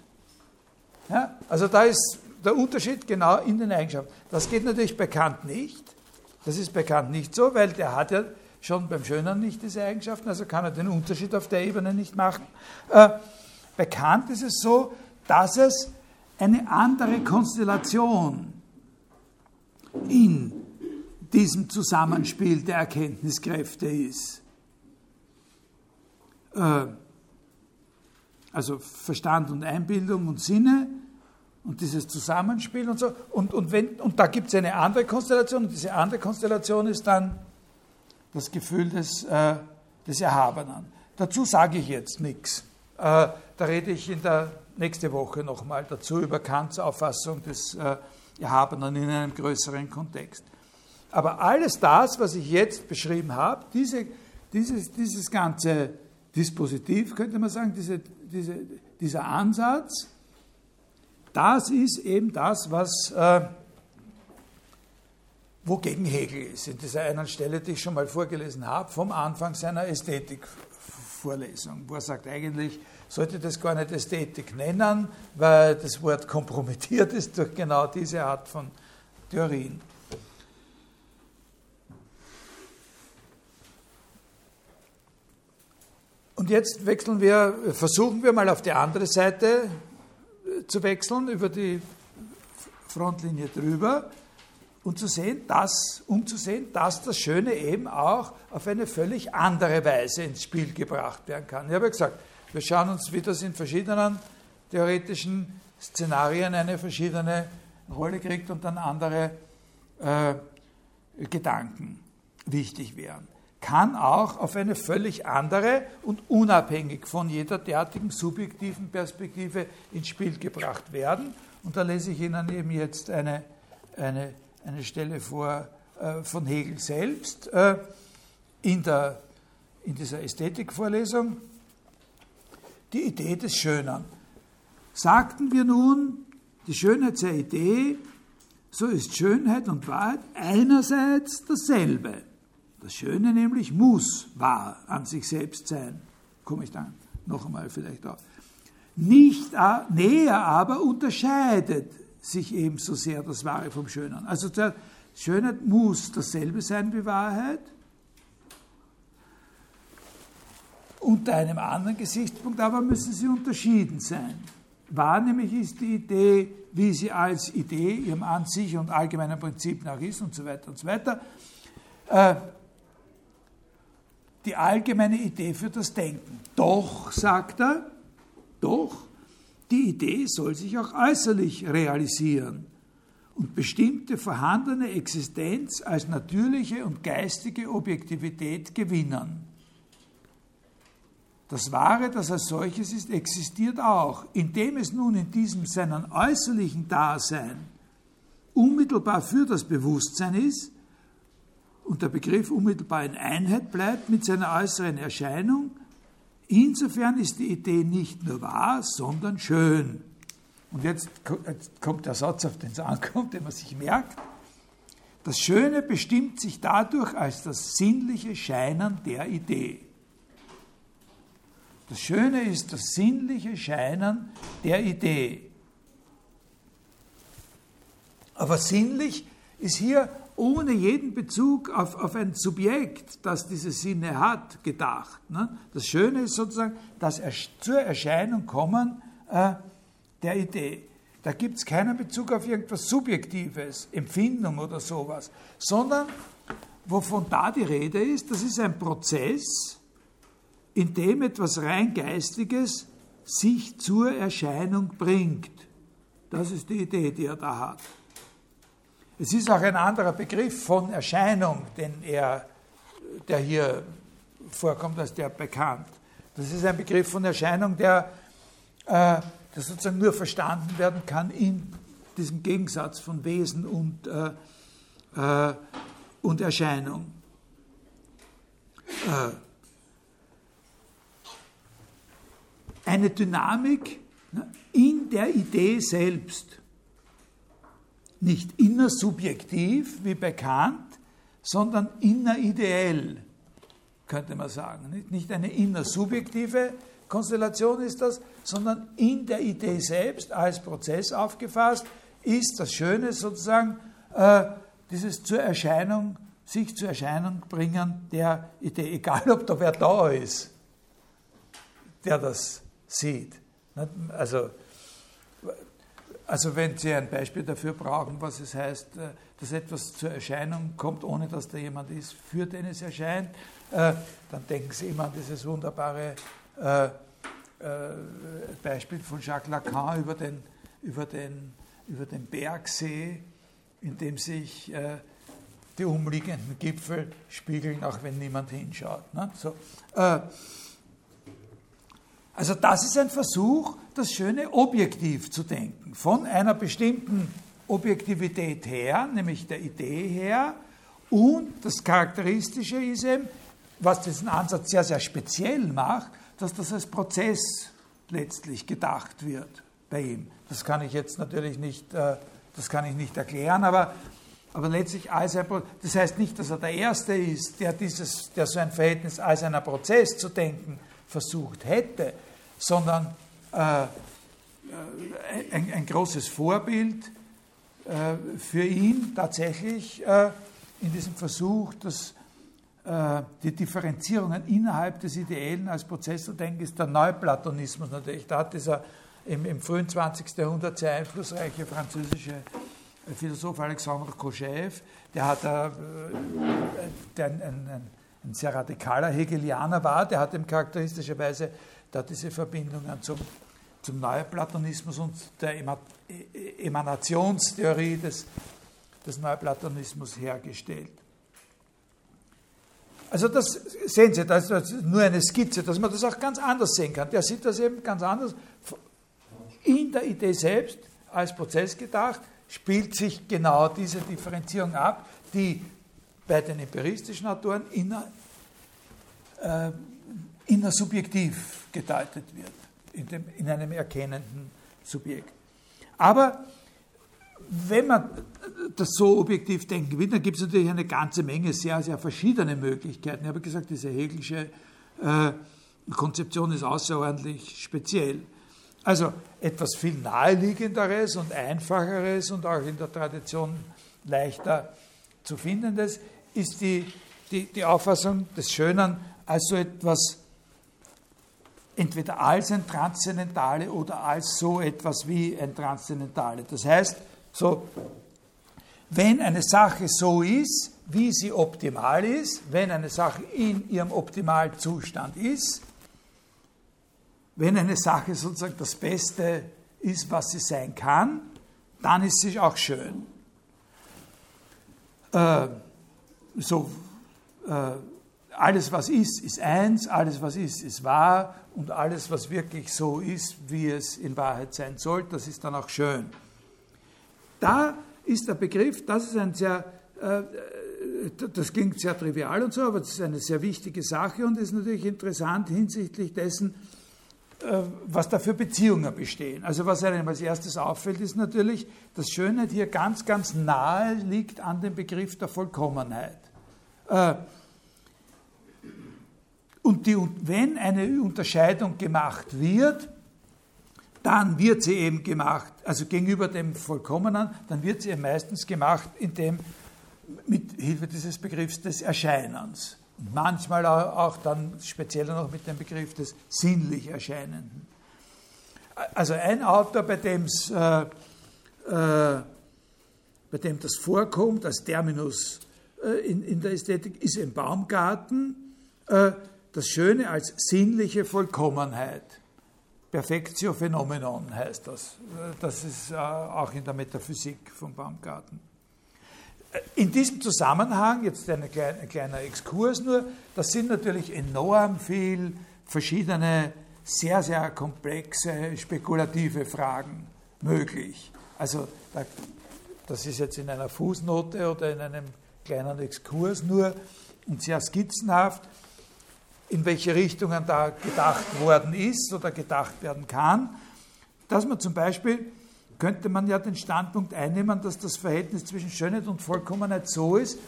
Ja, also da ist der Unterschied genau in den Eigenschaften. Das geht natürlich bei Kant nicht. Das ist bei Kant nicht so, weil der hat ja schon beim Schönen nicht diese Eigenschaften, also kann er den Unterschied auf der Ebene nicht machen. Äh, Kant ist es so, dass es eine andere Konstellation in diesem Zusammenspiel der Erkenntniskräfte ist. Äh, also Verstand und Einbildung und Sinne und dieses Zusammenspiel und so. Und, und, wenn, und da gibt es eine andere Konstellation und diese andere Konstellation ist dann das Gefühl des, äh, des Erhabenen. Dazu sage ich jetzt nichts. Äh, da rede ich in der nächste Woche nochmal dazu über Kants Auffassung des äh, Erhabenen in einem größeren Kontext. Aber alles das, was ich jetzt beschrieben habe, diese, dieses, dieses ganze Dispositiv, könnte man sagen, diese, diese, dieser Ansatz, das ist eben das, was äh, wogegen Hegel ist, in dieser einen Stelle, die ich schon mal vorgelesen habe, vom Anfang seiner Ästhetikvorlesung, wo er sagt, eigentlich sollte das gar nicht Ästhetik nennen, weil das Wort kompromittiert ist durch genau diese Art von Theorien. Und jetzt wechseln wir, versuchen wir mal auf die andere Seite zu wechseln, über die Frontlinie drüber und zu sehen, dass, um zu sehen, dass das Schöne eben auch auf eine völlig andere Weise ins Spiel gebracht werden kann. Ich habe ja gesagt, wir schauen uns, wie das in verschiedenen theoretischen Szenarien eine verschiedene Rolle kriegt und dann andere äh, Gedanken wichtig wären. Kann auch auf eine völlig andere und unabhängig von jeder derartigen subjektiven Perspektive ins Spiel gebracht werden. Und da lese ich Ihnen eben jetzt eine, eine eine Stelle vor äh, von Hegel selbst äh, in der, in dieser Ästhetikvorlesung, die Idee des Schönen. Sagten wir nun, die Schönheit sei Idee, so ist Schönheit und Wahrheit einerseits dasselbe. Das Schöne nämlich muss wahr an sich selbst sein. Komme ich dann noch einmal vielleicht auf. Nicht näher aber unterscheidet sich ebenso sehr das Wahre vom Schönen. Also Schönheit muss dasselbe sein wie Wahrheit. Unter einem anderen Gesichtspunkt aber müssen sie unterschieden sein. Wahr nämlich ist die Idee, wie sie als Idee ihrem an sich und allgemeinen Prinzip nach ist und so weiter und so weiter. Äh, die allgemeine Idee für das Denken. Doch, sagt er, doch, die Idee soll sich auch äußerlich realisieren und bestimmte vorhandene Existenz als natürliche und geistige Objektivität gewinnen. Das Wahre, das als solches ist, existiert auch, indem es nun in diesem seinen äußerlichen Dasein unmittelbar für das Bewusstsein ist und der Begriff unmittelbar in Einheit bleibt mit seiner äußeren Erscheinung, insofern ist die Idee nicht nur wahr, sondern schön. Und jetzt kommt der Satz, auf den es ankommt, den man sich merkt. Das Schöne bestimmt sich dadurch als das sinnliche Scheinen der Idee. Das Schöne ist das sinnliche Scheinen der Idee. Aber sinnlich ist hier ohne jeden Bezug auf, auf ein Subjekt, das diese Sinne hat, gedacht. Ne? Das Schöne ist sozusagen das zur Erscheinung kommen äh, der Idee. Da gibt es keinen Bezug auf irgendwas Subjektives, Empfindung oder sowas, sondern wovon da die Rede ist, das ist ein Prozess, in dem etwas rein Geistiges sich zur Erscheinung bringt. Das ist die Idee, die er da hat. Es ist auch ein anderer Begriff von Erscheinung, den er, der hier vorkommt, als der bekannt. Das ist ein Begriff von Erscheinung, der, äh, der sozusagen nur verstanden werden kann in diesem Gegensatz von Wesen und, äh, äh, und Erscheinung. Äh, eine Dynamik ne, in der Idee selbst. Nicht innersubjektiv wie bei Kant, sondern innerideell, könnte man sagen. Nicht eine innersubjektive Konstellation ist das, sondern in der Idee selbst als Prozess aufgefasst ist das Schöne sozusagen äh, dieses zur Erscheinung, sich zur Erscheinung bringen der Idee, egal ob da wer da ist, der das sieht. Also, also wenn Sie ein Beispiel dafür brauchen, was es heißt, äh, dass etwas zur Erscheinung kommt, ohne dass da jemand ist, für den es erscheint, äh, dann denken Sie immer an dieses wunderbare äh, Beispiel von Jacques Lacan über den, über den, über den Bergsee, in dem sich die umliegenden Gipfel spiegeln, auch wenn niemand hinschaut. Ne? So, also das ist ein Versuch, das Schöne objektiv zu denken, von einer bestimmten Objektivität her, nämlich der Idee her. Und das Charakteristische ist eben, was diesen Ansatz sehr, sehr speziell macht, dass das als Prozess letztlich gedacht wird bei ihm. Das kann ich jetzt natürlich nicht, äh, das kann ich nicht erklären, aber, aber letztlich als ein Prozess. Das heißt nicht, dass er der Erste ist, der, dieses, der so ein Verhältnis als einen Prozess zu denken versucht hätte, sondern äh, ein, ein, großes Vorbild äh, für ihn tatsächlich äh, in diesem Versuch, dass äh, die Differenzierungen innerhalb des Ideellen als Prozess zu denken, ist der Neuplatonismus natürlich. Da hat dieser im, im frühen 20. Jahrhundert sehr einflussreiche französische Philosoph Alexandre Kojève, der hat äh, der ein, ein, ein, sehr radikaler Hegelianer war, der hat ihm charakteristischerweise da diese Verbindungen zum, zum Neuplatonismus und der Emanationstheorie des, des Neuplatonismus hergestellt. Also das sehen Sie, das ist nur eine Skizze, dass man das auch ganz anders sehen kann. Der sieht das eben ganz anders. In der Idee selbst, als Prozess gedacht, spielt sich genau diese Differenzierung ab, die bei den empiristischen Autoren in, äh, äh, innersubjektiv gedeutet wird, in, dem, in einem erkennenden Subjekt. Aber wenn man das so objektiv denken will, dann gibt es natürlich eine ganze Menge sehr, sehr verschiedene Möglichkeiten. Ich habe gesagt, diese Hegelische äh, Konzeption ist außerordentlich speziell. Also etwas viel naheliegenderes und einfacheres und auch in der Tradition leichter zu findendes ist die, die, die Auffassung des Schönen als so etwas entweder als ein Transzendentale oder als so etwas wie ein Transzendentale. Das heißt, so, wenn eine Sache so ist, wie sie optimal ist, wenn eine Sache in ihrem Optimalzustand ist, wenn eine Sache sozusagen das Beste ist, was sie sein kann, dann ist sie auch schön. Äh, so, äh, alles, was ist, ist eins, alles, was ist, ist wahr und alles, was wirklich so ist, wie es in Wahrheit sein soll, das ist dann auch schön. Da ist der Begriff, das ist ein sehr, äh, das klingt sehr trivial und so, aber das ist eine sehr wichtige Sache und ist natürlich interessant hinsichtlich dessen, äh, was da für Beziehungen bestehen. Also was einem als erstes auffällt, ist natürlich, dass Schönheit hier ganz, ganz nahe liegt an dem Begriff der Vollkommenheit. Äh, und die, wenn eine Unterscheidung gemacht wird, dann wird sie eben gemacht, also gegenüber dem Vollkommenen, dann wird sie meistens gemacht, indem mit Hilfe dieses Begriffs des Erscheinens. Und manchmal auch dann spezieller noch mit dem Begriff des sinnlich Erscheinenden. Also ein Autor, bei dem äh, äh, bei dem das vorkommt als Terminus äh, in, in, der Ästhetik, ist im Baumgarten. Das Schöne als sinnliche Vollkommenheit. Perfectio Phenomenon heißt das. Das ist äh, auch in der Metaphysik vom Baumgarten. Äh, in diesem Zusammenhang, jetzt ein kleiner Exkurs nur, das sind natürlich enorm viel verschiedene, sehr, sehr komplexe, spekulative Fragen möglich. Also das ist jetzt in einer Fußnote oder in einem kleinen Exkurs nur und sehr skizzenhaft in welche Richtungen da gedacht worden ist oder gedacht werden kann, dass man zum Beispiel, könnte man ja den Standpunkt einnehmen, dass das Verhältnis zwischen Schönheit und Vollkommenheit so ist,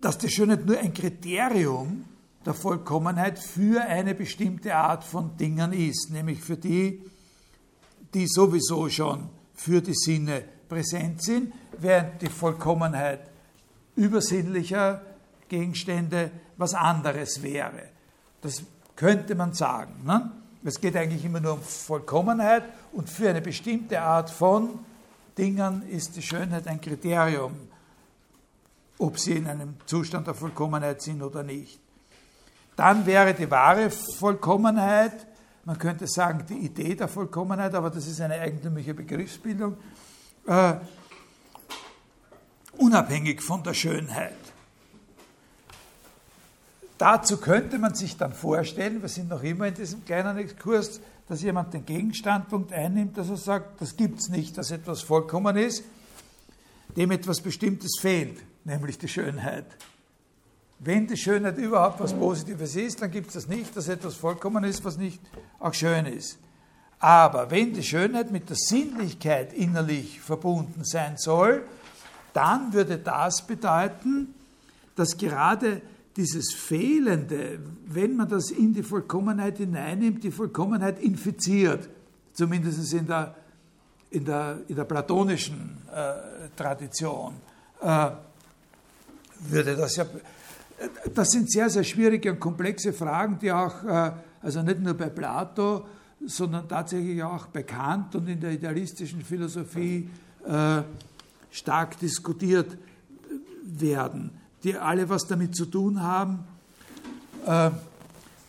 dass die Schönheit nur ein Kriterium der Vollkommenheit für eine bestimmte Art von Dingen ist, nämlich für die, die sowieso schon für die Sinne präsent sind, während die Vollkommenheit übersinnlicher Gegenstände was anderes wäre. Das könnte man sagen. Ne? Es geht eigentlich immer nur um Vollkommenheit und für eine bestimmte Art von Dingen ist die Schönheit ein Kriterium, ob sie in einem Zustand der Vollkommenheit sind oder nicht. Dann wäre die wahre Vollkommenheit, man könnte sagen die Idee der Vollkommenheit, aber das ist eine eigentümliche Begriffsbildung, äh, unabhängig von der Schönheit. Dazu könnte man sich dann vorstellen, wir sind noch immer in diesem kleinen Exkurs, dass jemand den Gegenstandpunkt einnimmt, dass er sagt, das gibt es nicht, dass etwas vollkommen ist, dem etwas Bestimmtes fehlt, nämlich die Schönheit. Wenn die Schönheit überhaupt was Positives ist, dann gibt es das nicht, dass etwas vollkommen ist, was nicht auch schön ist. Aber wenn die Schönheit mit der Sinnlichkeit innerlich verbunden sein soll, dann würde das bedeuten, dass gerade dieses Fehlende, wenn man das in die Vollkommenheit hineinnimmt, die Vollkommenheit infiziert, zumindest in der, in der, in der platonischen äh, Tradition, äh, würde das ja. Das sind sehr, sehr schwierige und komplexe Fragen, die auch, äh, also nicht nur bei Plato, sondern tatsächlich auch bei Kant und in der idealistischen Philosophie äh, stark diskutiert werden die alle was damit zu tun haben. Äh,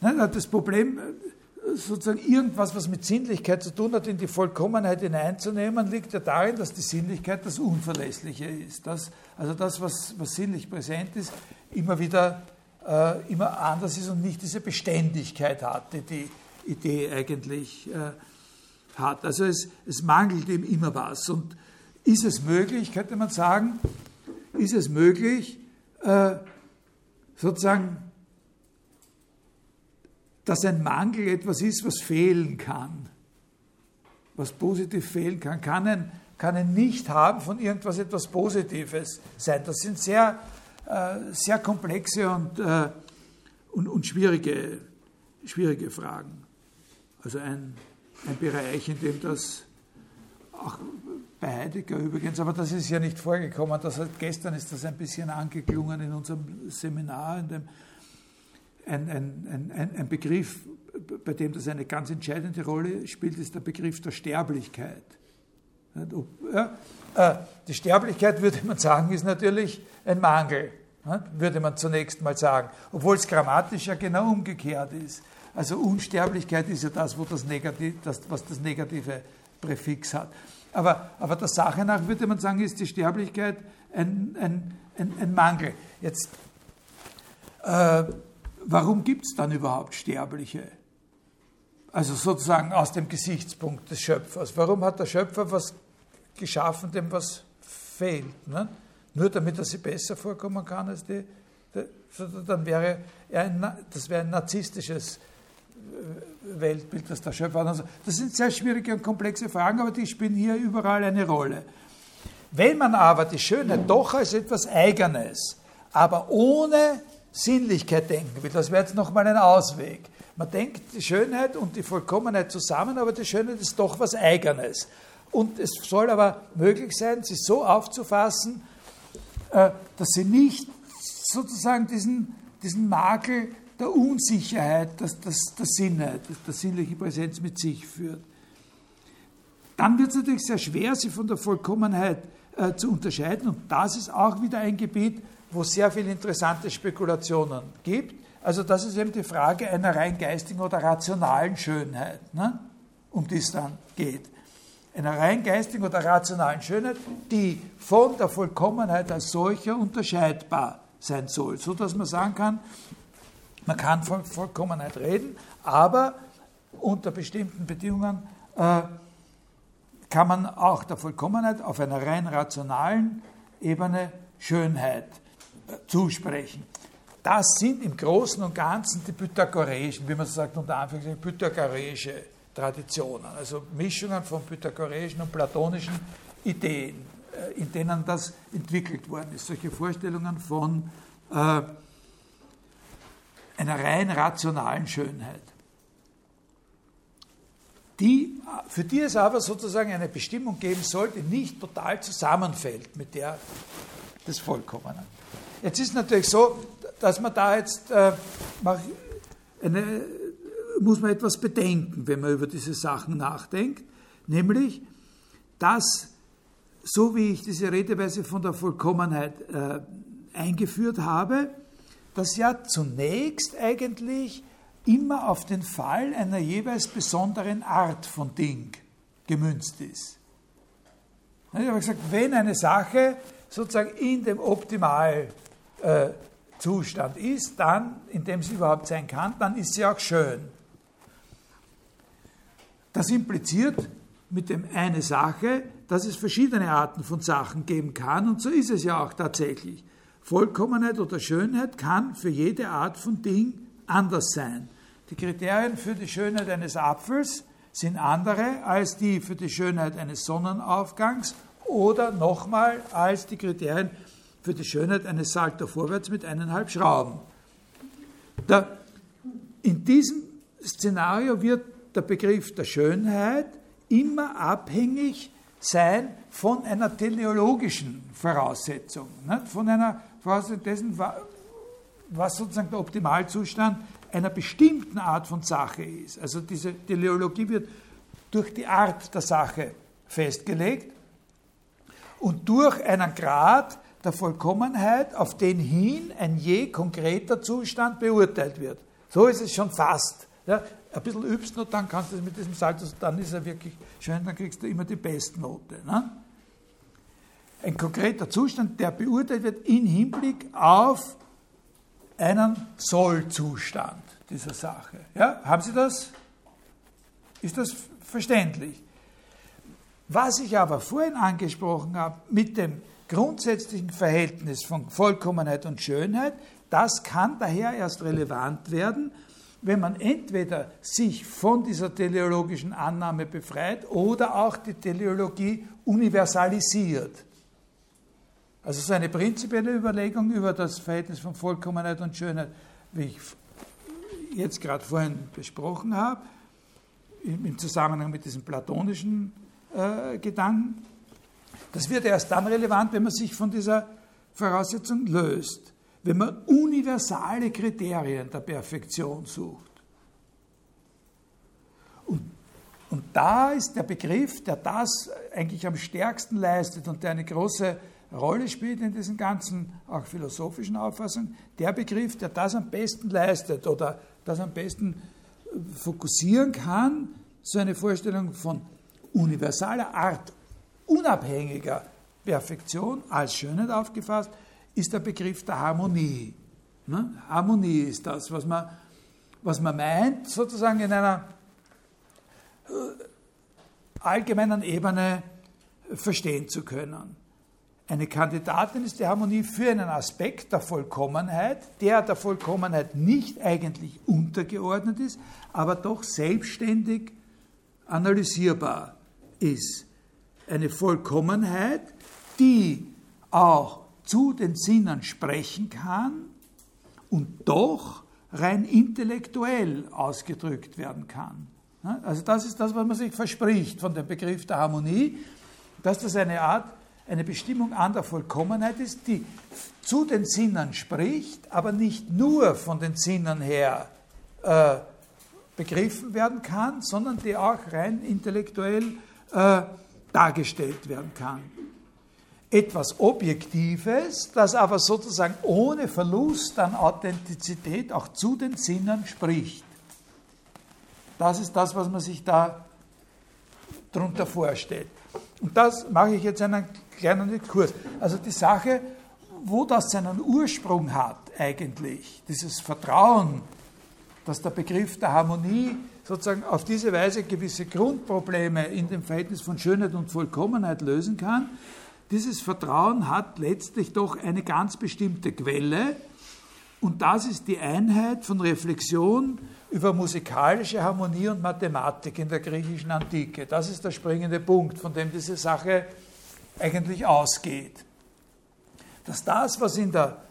das Problem, äh, sozusagen irgendwas, was mit Sinnlichkeit zu tun hat, in die Vollkommenheit hineinzunehmen, liegt ja darin, dass die Sinnlichkeit das Unverlässliche ist. Das, also das, was, was sinnlich präsent ist, immer wieder äh, immer anders ist und nicht diese Beständigkeit hat, die die Idee eigentlich äh, hat. Also es, es mangelt ihm immer was. Und ist es möglich, könnte man sagen, ist es möglich, äh, sozusagen, dass ein Mangel etwas ist, was fehlen kann, was positiv fehlen kann, kann ein, kann ein Nicht-Haben von irgendwas etwas Positives sein. Das sind sehr, äh, sehr komplexe und, äh, und, und schwierige, schwierige Fragen. Also ein, ein Bereich, in dem das auch bei Heidegger übrigens, aber das ist ja nicht vorgekommen. Das hat, gestern ist das ein bisschen angeklungen in unserem Seminar, in dem ein, ein, ein, ein Begriff, bei dem das eine ganz entscheidende Rolle spielt, ist der Begriff der Sterblichkeit. Äh, die Sterblichkeit, würde man sagen, ist natürlich ein Mangel, würde man zunächst mal sagen, obwohl es grammatisch ja genau umgekehrt ist. Also Unsterblichkeit ist ja das, wo das Negativ, das, was das negative Präfix hat. Aber, aber der Sache nach würde man sagen, ist die Sterblichkeit ein, ein, ein, ein Mangel. Jetzt, äh, warum gibt es dann überhaupt Sterbliche? Also sozusagen aus dem Gesichtspunkt des Schöpfers. Warum hat der Schöpfer was geschaffen, dem was fehlt? Ne? Nur damit er sich besser vorkommen kann als die, die dann wäre er ein, das wäre ein narzisstisches äh, Weltbild, das der Schöpfer hat. Also das sind sehr schwierige und komplexe Fragen, aber die spielen hier überall eine Rolle. Wenn man aber die Schönheit doch als etwas Eigenes, aber ohne Sinnlichkeit denken will, das wäre jetzt nochmal ein Ausweg. Man denkt die Schönheit und die Vollkommenheit zusammen, aber die Schönheit ist doch was Eigenes. Und es soll aber möglich sein, sie so aufzufassen, äh, dass sie nicht sozusagen diesen, diesen Makel der Unsicherheit, dass das, der Sinne, der sinnliche Präsenz mit sich führt. Dann wird es natürlich sehr schwer, sie von der Vollkommenheit äh, zu unterscheiden. Und das ist auch wieder ein Gebiet, wo es sehr viele interessante Spekulationen gibt. Also das ist eben die Frage einer rein geistigen oder rationalen Schönheit, ne? um die es dann geht. Einer rein geistigen oder rationalen Schönheit, die von der Vollkommenheit als solcher unterscheidbar sein soll, so dass man sagen kann, man kann von Vollkommenheit reden, aber unter bestimmten Bedingungen äh, kann man auch der Vollkommenheit auf einer rein rationalen Ebene Schönheit äh, zusprechen. Das sind im Großen und Ganzen die pythagoreischen, wie man so sagt, unter Anführungszeichen pythagoreische Traditionen, also Mischungen von pythagoreischen und platonischen Ideen, äh, in denen das entwickelt worden ist. Solche Vorstellungen von äh, einer rein rationalen Schönheit. Die, für die es aber sozusagen eine Bestimmung geben soll, die nicht total zusammenfällt mit der des Vollkommenen. Jetzt ist natürlich so, dass man da jetzt äh, eine, muss man etwas bedenken, wenn man über diese Sachen nachdenkt, nämlich, dass so wie ich diese Redeweise von der Vollkommenheit äh, eingeführt habe, das ja zunächst eigentlich immer auf den Fall einer jeweils besonderen Art von Ding gemünzt ist. Ich habe gesagt, wenn eine Sache sozusagen in dem Optimalzustand äh, ist, dann, in dem sie überhaupt sein kann, dann ist sie auch schön. Das impliziert mit dem eine Sache, dass es verschiedene Arten von Sachen geben kann und so ist es ja auch tatsächlich. Vollkommenheit oder Schönheit kann für jede Art von Ding anders sein. Die Kriterien für die Schönheit eines Apfels sind andere als die für die Schönheit eines Sonnenaufgangs oder nochmal als die Kriterien für die Schönheit eines Salto vorwärts mit eineinhalb Schrauben. Da, in diesem Szenario wird der Begriff der Schönheit immer abhängig sein von einer teleologischen Voraussetzung, nicht? von einer Voraussetzung dessen, was sozusagen der Optimalzustand einer bestimmten Art von Sache ist. Also diese Teleologie wird durch die Art der Sache festgelegt und durch einen Grad der Vollkommenheit, auf den hin ein je konkreter Zustand beurteilt wird. So ist es schon fast. Ja, ein bisschen übst und dann kannst du es mit diesem Salto, dann ist er wirklich schön, dann kriegst du immer die Bestnote. Ne? Ein konkreter Zustand, der beurteilt wird im Hinblick auf einen Sollzustand dieser Sache. Ja? Haben Sie das? Ist das verständlich? Was ich aber vorhin angesprochen habe mit dem grundsätzlichen Verhältnis von Vollkommenheit und Schönheit, das kann daher erst relevant werden, wenn man entweder sich von dieser teleologischen Annahme befreit oder auch die Teleologie universalisiert. Also so eine prinzipielle Überlegung über das Verhältnis von Vollkommenheit und Schönheit, wie ich jetzt gerade vorhin besprochen habe, im Zusammenhang mit diesem platonischen äh, Gedanken, das wird erst dann relevant, wenn man sich von dieser Voraussetzung löst wenn man universale Kriterien der Perfektion sucht. Und, und da ist der Begriff, der das eigentlich am stärksten leistet und der eine große Rolle spielt in diesen ganzen auch philosophischen Auffassungen, der Begriff, der das am besten leistet oder das am besten fokussieren kann, so eine Vorstellung von universaler Art, unabhängiger Perfektion als Schönheit aufgefasst, ist der Begriff der Harmonie. Ne? Harmonie ist das, was man, was man meint, sozusagen in einer äh, allgemeinen Ebene verstehen zu können. Eine Kandidatin ist die Harmonie für einen Aspekt der Vollkommenheit, der der Vollkommenheit nicht eigentlich untergeordnet ist, aber doch selbstständig analysierbar ist. Eine Vollkommenheit, die auch zu den Sinnen sprechen kann und doch rein intellektuell ausgedrückt werden kann. Also das ist das, was man sich verspricht von dem Begriff der Harmonie, dass das eine Art, eine Bestimmung an der Vollkommenheit ist, die zu den Sinnen spricht, aber nicht nur von den Sinnen her äh, begriffen werden kann, sondern die auch rein intellektuell äh, dargestellt werden kann etwas Objektives, das aber sozusagen ohne Verlust an Authentizität auch zu den Sinnen spricht. Das ist das, was man sich da darunter vorstellt. Und das mache ich jetzt einen kleinen Kurs. Also die Sache, wo das seinen Ursprung hat eigentlich, dieses Vertrauen, dass der Begriff der Harmonie sozusagen auf diese Weise gewisse Grundprobleme in dem Verhältnis von Schönheit und Vollkommenheit lösen kann, dieses Vertrauen hat letztlich doch eine ganz bestimmte Quelle und das ist die Einheit von Reflexion über musikalische Harmonie und Mathematik in der griechischen Antike. Das ist der springende Punkt, von dem diese Sache eigentlich ausgeht. Dass das, was in der,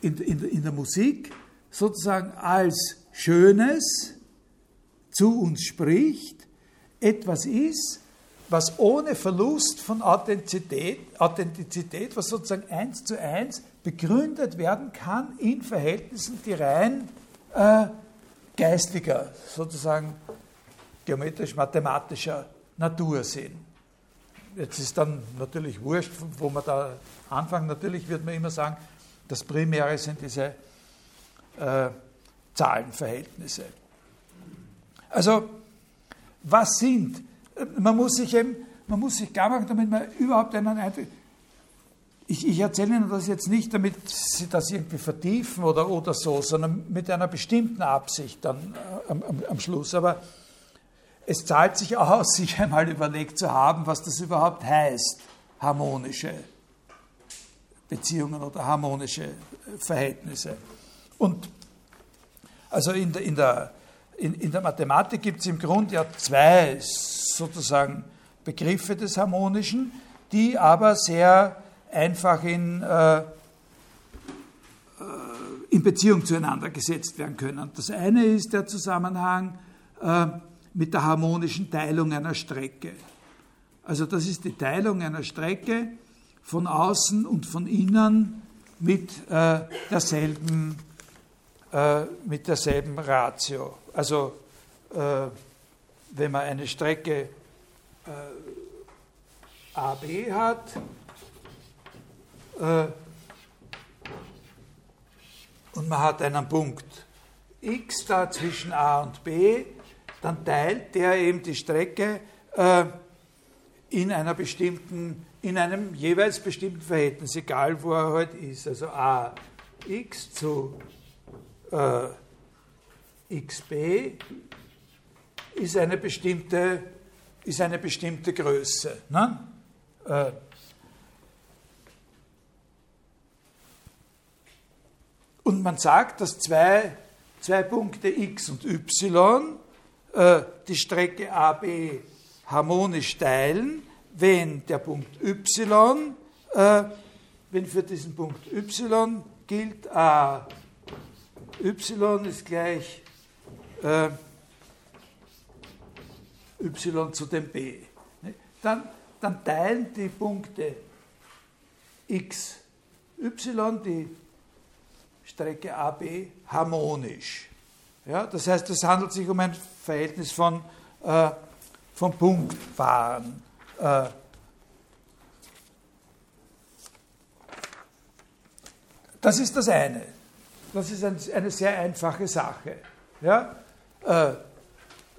in, in, in der Musik sozusagen als Schönes zu uns spricht, etwas ist, was ohne Verlust von Authentizität, Authentizität, was sozusagen eins zu eins begründet werden kann in Verhältnissen, die rein äh, geistiger, sozusagen geometrisch-mathematischer Natur sind. Jetzt ist dann natürlich wurscht, wo man da anfangen. Natürlich wird man immer sagen, das Primäre sind diese äh, Zahlenverhältnisse. Also, was sind man muss sich eben, man muss sich gar machen, damit man überhaupt einen Eindruck. Ich, ich erzähle Ihnen das jetzt nicht, damit Sie das irgendwie vertiefen oder, oder so, sondern mit einer bestimmten Absicht dann äh, am, am, am Schluss. Aber es zahlt sich aus, sich einmal überlegt zu haben, was das überhaupt heißt, harmonische Beziehungen oder harmonische Verhältnisse. Und also in der, in der, in, in der Mathematik gibt es im Grunde ja zwei sozusagen Begriffe des Harmonischen, die aber sehr einfach in, äh, äh, in Beziehung zueinander gesetzt werden können. Das eine ist der Zusammenhang äh, mit der harmonischen Teilung einer Strecke. Also das ist die Teilung einer Strecke von außen und von innen mit äh, derselben, äh, mit derselben Ratio. Also äh, wenn man eine Strecke äh, AB hat, äh, und man hat einen Punkt x da zwischen A und B, dann teilt der eben die Strecke äh, in einer bestimmten, in einem jeweils bestimmten Verhältnis, egal wo er halt ist. Also AX zu äh, XB ist eine bestimmte, ist eine bestimmte Größe. Ne? Äh, und man sagt, dass zwei, zwei Punkte x und y äh, die Strecke AB harmonisch teilen, wenn der Punkt y, äh, wenn für diesen Punkt y gilt, a y ist gleich äh, y zu dem b. Dann, dann teilen die Punkte x, y die Strecke AB harmonisch. Ja, das heißt, es handelt sich um ein Verhältnis von, äh, von Punktpaaren. Äh, das ist das eine. Das ist ein, eine sehr einfache Sache. Ja? Äh,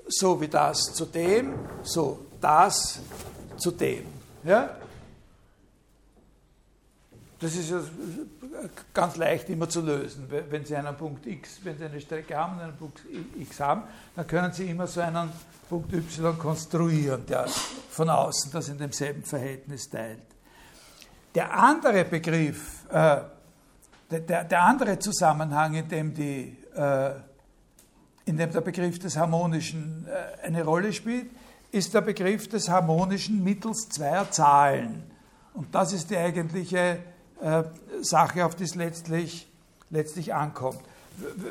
so wie das zu dem, so das zu dem. Ja? Das ist ja ganz leicht immer zu lösen. Wenn Sie einen Punkt x, wenn Sie eine Strecke haben und einen Punkt x haben, dann können Sie immer so einen Punkt y konstruieren, der von außen das in demselben Verhältnis teilt. Der andere Begriff, äh, der, der, andere Zusammenhang, in dem, die, äh, in dem der Begriff des Harmonischen äh, eine Rolle spielt, ist der Begriff des Harmonischen mittels zweier Zahlen. Und das ist die eigentliche äh, Sache, auf die es letztlich, letztlich ankommt.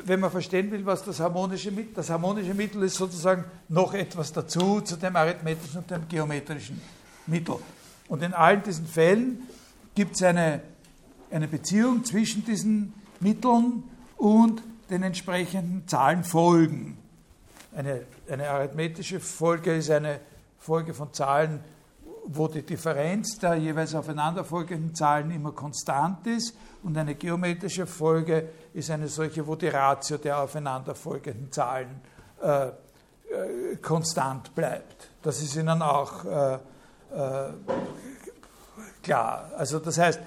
Wenn man verstehen will, was das harmonische Mittel, das harmonische Mittel ist sozusagen noch etwas dazu zu dem arithmetischen und dem geometrischen Mittel. Und in allen diesen Fällen gibt es eine, eine Beziehung zwischen diesen Mitteln und den entsprechenden Zahlenfolgen. Eine, eine arithmetische Folge ist eine Folge von Zahlen wo die Differenz der jeweils aufeinanderfolgenden Zahlen immer konstant ist und eine geometrische Folge ist eine solche, wo die Ratio der aufeinanderfolgenden Zahlen äh, äh, konstant bleibt. Das ist Ihnen auch äh, äh klar. Also das heißt,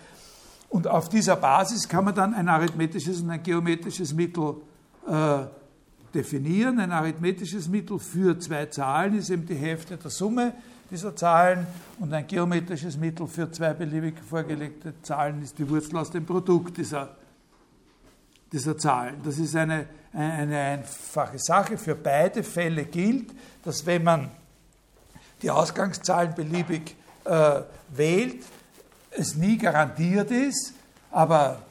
und auf dieser Basis kann man dann ein arithmetisches und ein geometrisches Mittel äh, definieren. Ein arithmetisches Mittel für zwei Zahlen ist eben die Hälfte der Summe dieser Zahlen und ein geometrisches Mittel für zwei beliebig vorgelegte Zahlen ist die Wurzel aus dem Produkt dieser, dieser Zahlen. Das ist eine, eine einfache Sache. Für beide Fälle gilt, dass wenn man die Ausgangszahlen beliebig äh, wählt, es nie garantiert ist, aber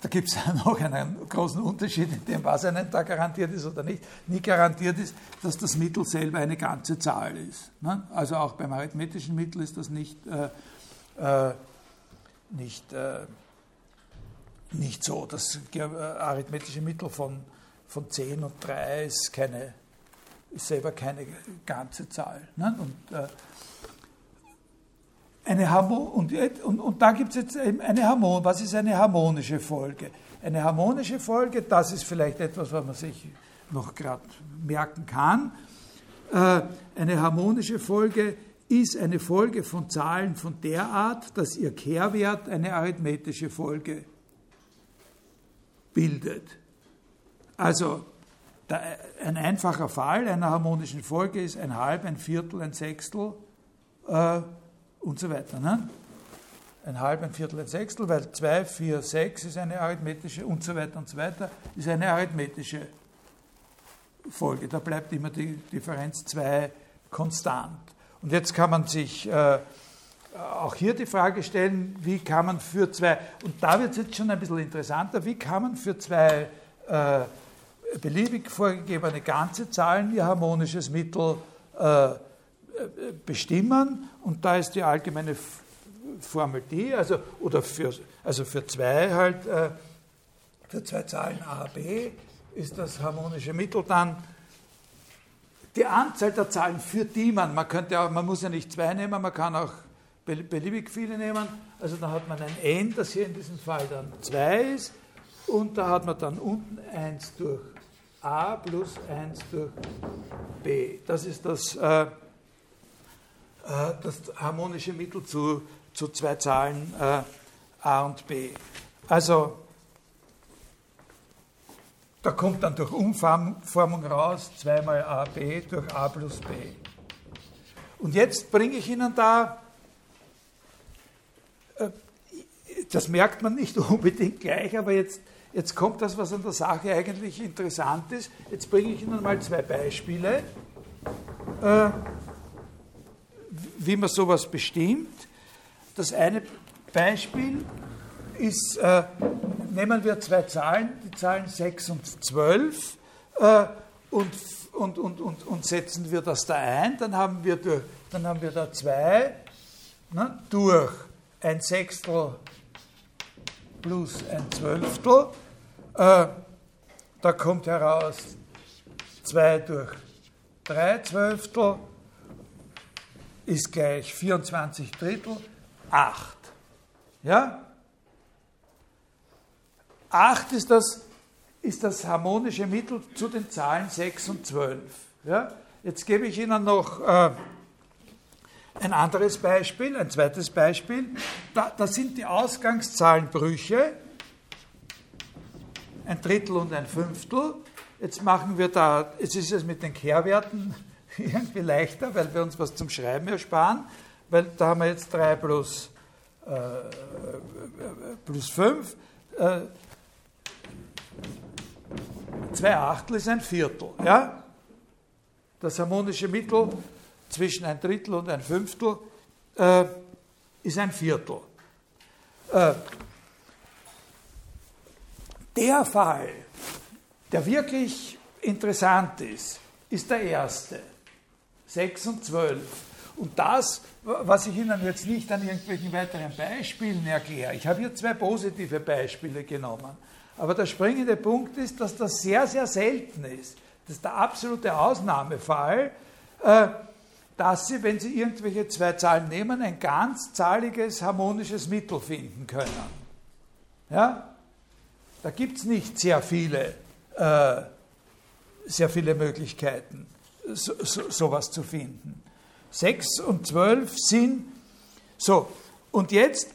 da gibt es noch einen großen Unterschied in dem, was einem da garantiert ist oder nicht. Nie garantiert ist, dass das Mittel selber eine ganze Zahl ist. Ne? Also auch beim arithmetischen Mittel ist das nicht, äh, äh, nicht, äh, nicht so. Das äh, arithmetische Mittel von, von 10 und 3 ist, keine, ist selber keine ganze Zahl. Ne? Und, äh, eine Harmon und, und, und da gibt es jetzt eben eine Harmon. Was ist eine harmonische Folge? Eine harmonische Folge, das ist vielleicht etwas, was man sich noch gerade merken kann. Äh, eine harmonische Folge ist eine Folge von Zahlen von der Art, dass ihr Kehrwert eine arithmetische Folge bildet. Also ein einfacher Fall einer harmonischen Folge ist ein Halb, ein Viertel, ein Sechstel. Äh, und so weiter. Ne? Ein halb, ein Viertel, ein Sechstel, weil 2, 4, 6 ist eine arithmetische und so weiter und so weiter, ist eine arithmetische Folge. Da bleibt immer die Differenz 2 konstant. Und jetzt kann man sich äh, auch hier die Frage stellen, wie kann man für zwei, und da wird es jetzt schon ein bisschen interessanter, wie kann man für zwei äh, beliebig vorgegebene ganze Zahlen ihr harmonisches Mittel äh, bestimmen und da ist die allgemeine Formel die, also, oder für, also für zwei halt, äh, für zwei Zahlen a, b ist das harmonische Mittel dann die Anzahl der Zahlen, für die man, man könnte auch, man muss ja nicht zwei nehmen, man kann auch beliebig viele nehmen, also da hat man ein n, das hier in diesem Fall dann 2 ist und da hat man dann unten 1 durch a plus 1 durch b. Das ist das äh, das harmonische Mittel zu, zu zwei Zahlen äh, a und b. Also da kommt dann durch Umformung raus 2 mal ab durch a plus b. Und jetzt bringe ich Ihnen da äh, das merkt man nicht unbedingt gleich, aber jetzt, jetzt kommt das, was an der Sache eigentlich interessant ist. Jetzt bringe ich Ihnen mal zwei Beispiele, äh, wie man sowas bestimmt. Das eine Beispiel ist, äh, nehmen wir zwei Zahlen, die Zahlen 6 und 12, äh, und, und, und, und, und setzen wir das da ein, dann haben wir, dann haben wir da 2 ne, durch ein Sechstel plus ein Zwölftel. Äh, da kommt heraus 2 durch 3 Zwölftel ist gleich 24 Drittel, 8. Ja? 8 ist das, ist das harmonische Mittel zu den Zahlen 6 und 12. Ja? Jetzt gebe ich Ihnen noch äh, ein anderes Beispiel, ein zweites Beispiel. Da, da sind die Ausgangszahlenbrüche ein Drittel und ein Fünftel. Jetzt machen wir da, jetzt ist es mit den Kehrwerten irgendwie leichter, weil wir uns was zum Schreiben ersparen, weil da haben wir jetzt 3 plus, äh, plus 5. Äh, zwei Achtel ist ein Viertel. Ja? Das harmonische Mittel zwischen ein Drittel und ein Fünftel äh, ist ein Viertel. Äh, der Fall, der wirklich interessant ist, ist der erste. 6 und 12. Und das, was ich Ihnen jetzt nicht an irgendwelchen weiteren Beispielen erkläre, ich habe hier zwei positive Beispiele genommen, aber der springende Punkt ist, dass das sehr, sehr selten ist. Das ist der absolute Ausnahmefall, äh, dass Sie, wenn Sie irgendwelche zwei Zahlen nehmen, ein ganzzahliges harmonisches Mittel finden können. Ja? Da gibt es nicht sehr viele, äh, sehr viele Möglichkeiten, so, so, zu finden. 6 und 12 sind so. Und jetzt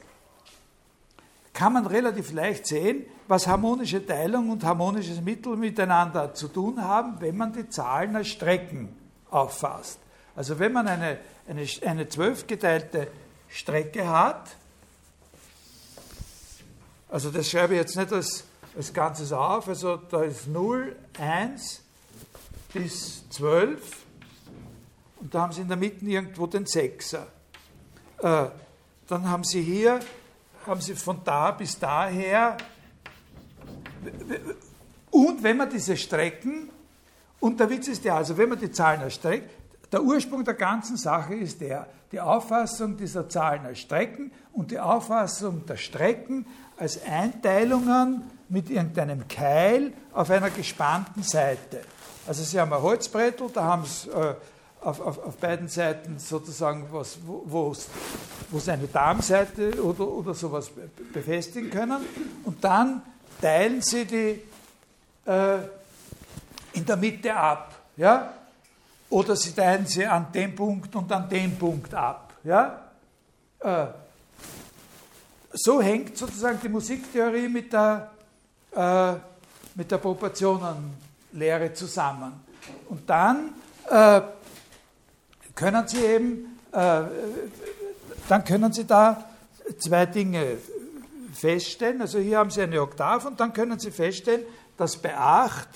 kann man relativ leicht sehen, was harmonische Teilung und harmonisches Mittel miteinander zu tun haben, wenn man die Zahlen als Strecken auffasst. Also wenn man eine, eine, eine 12 geteilte Strecke hat, also das schreibe ich jetzt nicht als, als Ganzes auf, also da ist 0, 1 bis 12 und da haben Sie in der Mitte irgendwo den Sechser. Äh, dann haben Sie hier, haben Sie von da bis daher und wenn man diese Strecken, und der Witz ist ja, also wenn man die Zahlen erstreckt, der Ursprung der ganzen Sache ist der, die Auffassung dieser Zahlen als Strecken und die Auffassung der Strecken als Einteilungen mit irgendeinem Keil auf einer gespannten Seite. Also Sie haben ein Holzbrettel, da haben Sie äh, auf, auf, auf, beiden Seiten sozusagen was, wo, Sie eine Darmseite oder, oder sowas befestigen können und dann teilen Sie die äh, in der Mitte ab. Ja? Oder Sie teilen sie an dem Punkt und an dem Punkt ab. Ja? Äh, so hängt sozusagen die Musiktheorie mit der, äh, mit der Proportionenlehre zusammen. Und dann äh, können Sie eben, äh, dann können Sie da zwei Dinge feststellen. Also hier haben Sie eine Oktav und dann können Sie feststellen, dass bei 8,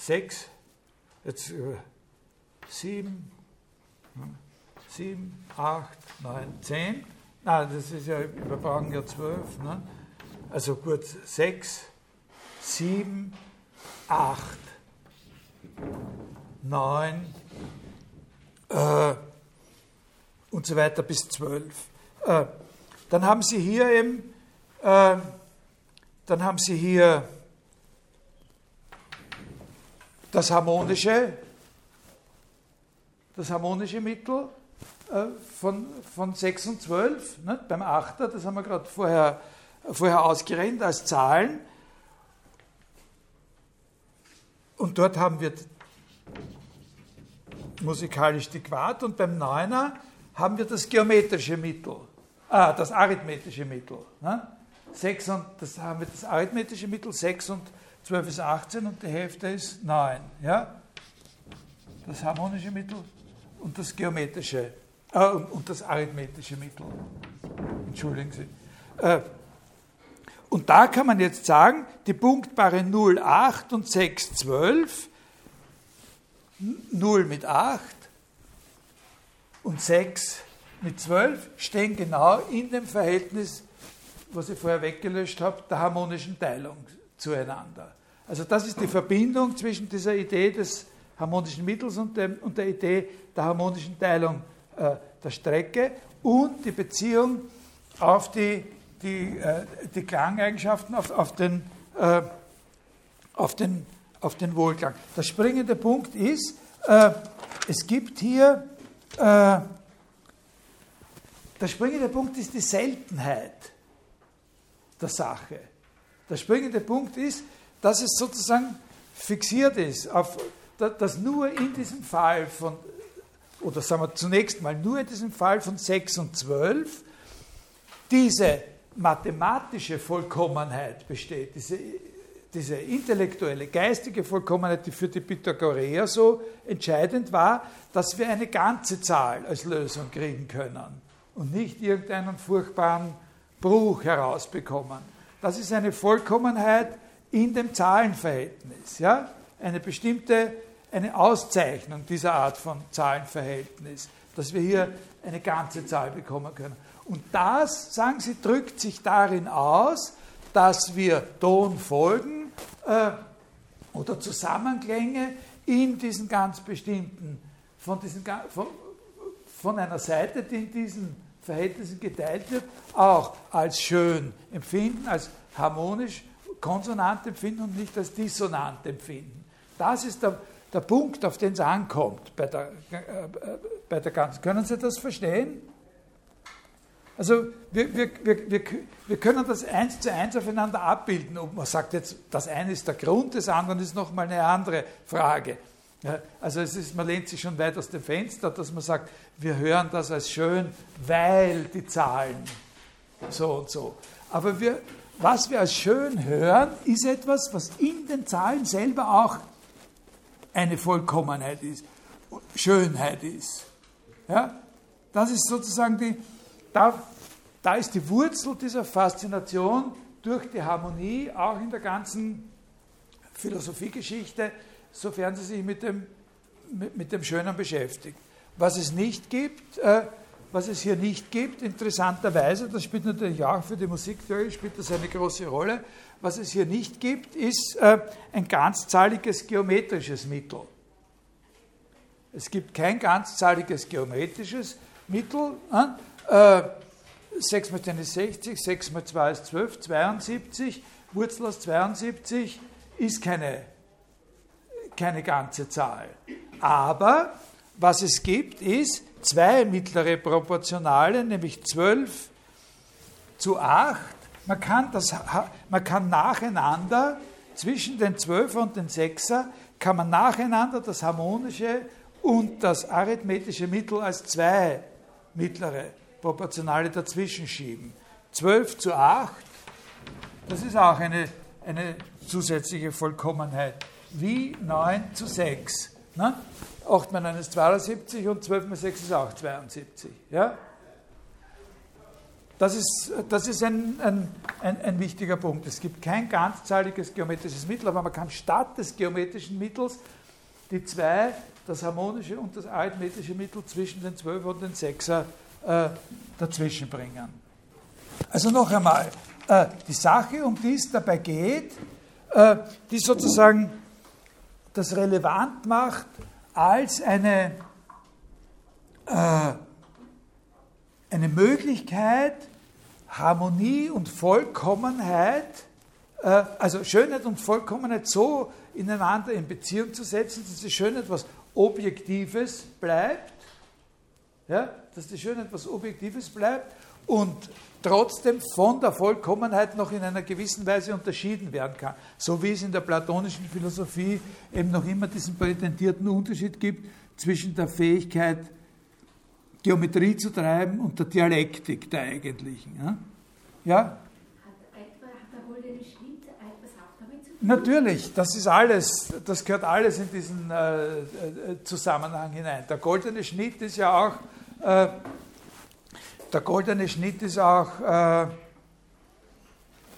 6, jetzt 7, 7, 8, 9, 10, nein, das ist ja, wir brauchen ja 12, ne? also gut, 6, 7, 8, 9 äh, und so weiter bis 12. Äh, dann haben Sie hier eben, äh, dann haben Sie hier das harmonische, das harmonische Mittel äh, von, von 6 und 12, ne, beim Achter, das haben wir gerade vorher, vorher ausgerechnet als Zahlen. Und dort haben wir musikalisch die Quart und beim Neuner haben wir das geometrische Mittel ah, das arithmetische Mittel. Ne? 6 und, das haben wir das arithmetische Mittel, 6 und 12 ist 18 und die Hälfte ist 9. Ja? Das harmonische Mittel und das geometrische, äh, und, das arithmetische Mittel. Entschuldigen Sie. Äh, und da kann man jetzt sagen, die Punktpaare 0, 8 und 6, 12, 0 mit 8 und 6 mit 12 stehen genau in dem Verhältnis, was ich vorher weggelöscht habe, der harmonischen Teilung zueinander. Also das ist die Verbindung zwischen dieser Idee des harmonischen Mittels und, dem, und der Idee der harmonischen Teilung äh, der Strecke und die Beziehung auf die, die, äh, die Klangeigenschaften, auf, auf, den, äh, auf, den, auf den Wohlklang. Der springende Punkt ist, äh, es gibt hier, äh, der springende Punkt ist die Seltenheit der Sache. Der springende Punkt ist, dass es sozusagen fixiert ist, auf, dass nur in diesem Fall von, oder sagen wir zunächst mal, nur in diesem Fall von 6 und 12 diese mathematische Vollkommenheit besteht, diese, diese intellektuelle, geistige Vollkommenheit, die für die Pythagoreer so entscheidend war, dass wir eine ganze Zahl als Lösung kriegen können und nicht irgendeinen furchtbaren Bruch herausbekommen. Das ist eine Vollkommenheit in dem Zahlenverhältnis, ja? eine bestimmte eine Auszeichnung dieser Art von Zahlenverhältnis, dass wir hier eine ganze Zahl bekommen können. Und das, sagen Sie, drückt sich darin aus, dass wir Tonfolgen äh, oder Zusammenklänge in diesen ganz bestimmten, von, diesen, von, von einer Seite, die in diesen Verhältnissen geteilt wird, auch als schön empfinden, als harmonisch konsonant empfinden und nicht als dissonant empfinden. Das ist der, der Punkt, auf den es ankommt bei der, äh, bei der ganzen. Können Sie das verstehen? Also wir, wir, wir, wir, können das eins zu eins aufeinander abbilden. Ob man sagt jetzt, das eine ist der Grund, das andere ist nochmal eine andere Frage. also es ist, man lehnt sich schon weit aus dem Fenster, dass man sagt, wir hören das als schön, weil die Zahlen so und so. Aber wir, was wir als schön hören, ist etwas, was in den Zahlen selber auch eine Vollkommenheit ist, Schönheit ist. Ja? Das ist sozusagen die, da, da ist die Wurzel dieser Faszination durch die Harmonie, auch in der ganzen Philosophiegeschichte, sofern sie sich mit dem, mit, mit dem Schönen beschäftigt. Was es nicht gibt, äh, was es hier nicht gibt, interessanterweise, das spielt natürlich auch für die Musiktheorie, spielt das eine große Rolle, was es hier nicht gibt, ist äh, ein ganzzahliges geometrisches Mittel. Es gibt kein ganzzahliges geometrisches Mittel. Äh, 6 mal 10 ist 60, 6 mal 2 ist 12, 72. Wurzel aus 72 ist keine, keine ganze Zahl. Aber was es gibt, ist zwei mittlere Proportionale, nämlich 12 zu 8. Man kann, das, man kann nacheinander zwischen den 12er und den 6er kann man nacheinander das harmonische und das arithmetische Mittel als zwei mittlere Proportionale dazwischen schieben. 12 zu 8, das ist auch eine, eine zusätzliche Vollkommenheit, wie 9 zu 6. Ne? 8 mal 9 ist 72 und 12 mal 6 ist auch 72. Ja? Das ist, das ist ein, ein, ein, ein, wichtiger Punkt. Es gibt kein ganzzahliges geometrisches Mittel, aber man kann statt des geometrischen Mittels die zwei, das harmonische und das arithmetische Mittel zwischen den 12 und den 6er äh, dazwischen bringen. Also noch einmal, äh, die Sache, um die es dabei geht, äh, die sozusagen das relevant macht als eine, äh, eine Möglichkeit, Harmonie und Vollkommenheit, äh, also Schönheit und Vollkommenheit so ineinander in Beziehung zu setzen, dass die Schönheit etwas Objektives bleibt, ja, dass die Schönheit etwas Objektives bleibt und trotzdem von der Vollkommenheit noch in einer gewissen Weise unterschieden werden kann. So wie es in der platonischen Philosophie eben noch immer diesen prätendierten Unterschied gibt zwischen der Fähigkeit, Geometrie zu treiben und der Dialektik der eigentlichen. Ja? ja? Natürlich, das ist alles, das gehört alles in diesen äh, äh, Zusammenhang hinein. Der goldene Schnitt ist ja auch äh, der goldene Schnitt ist auch äh,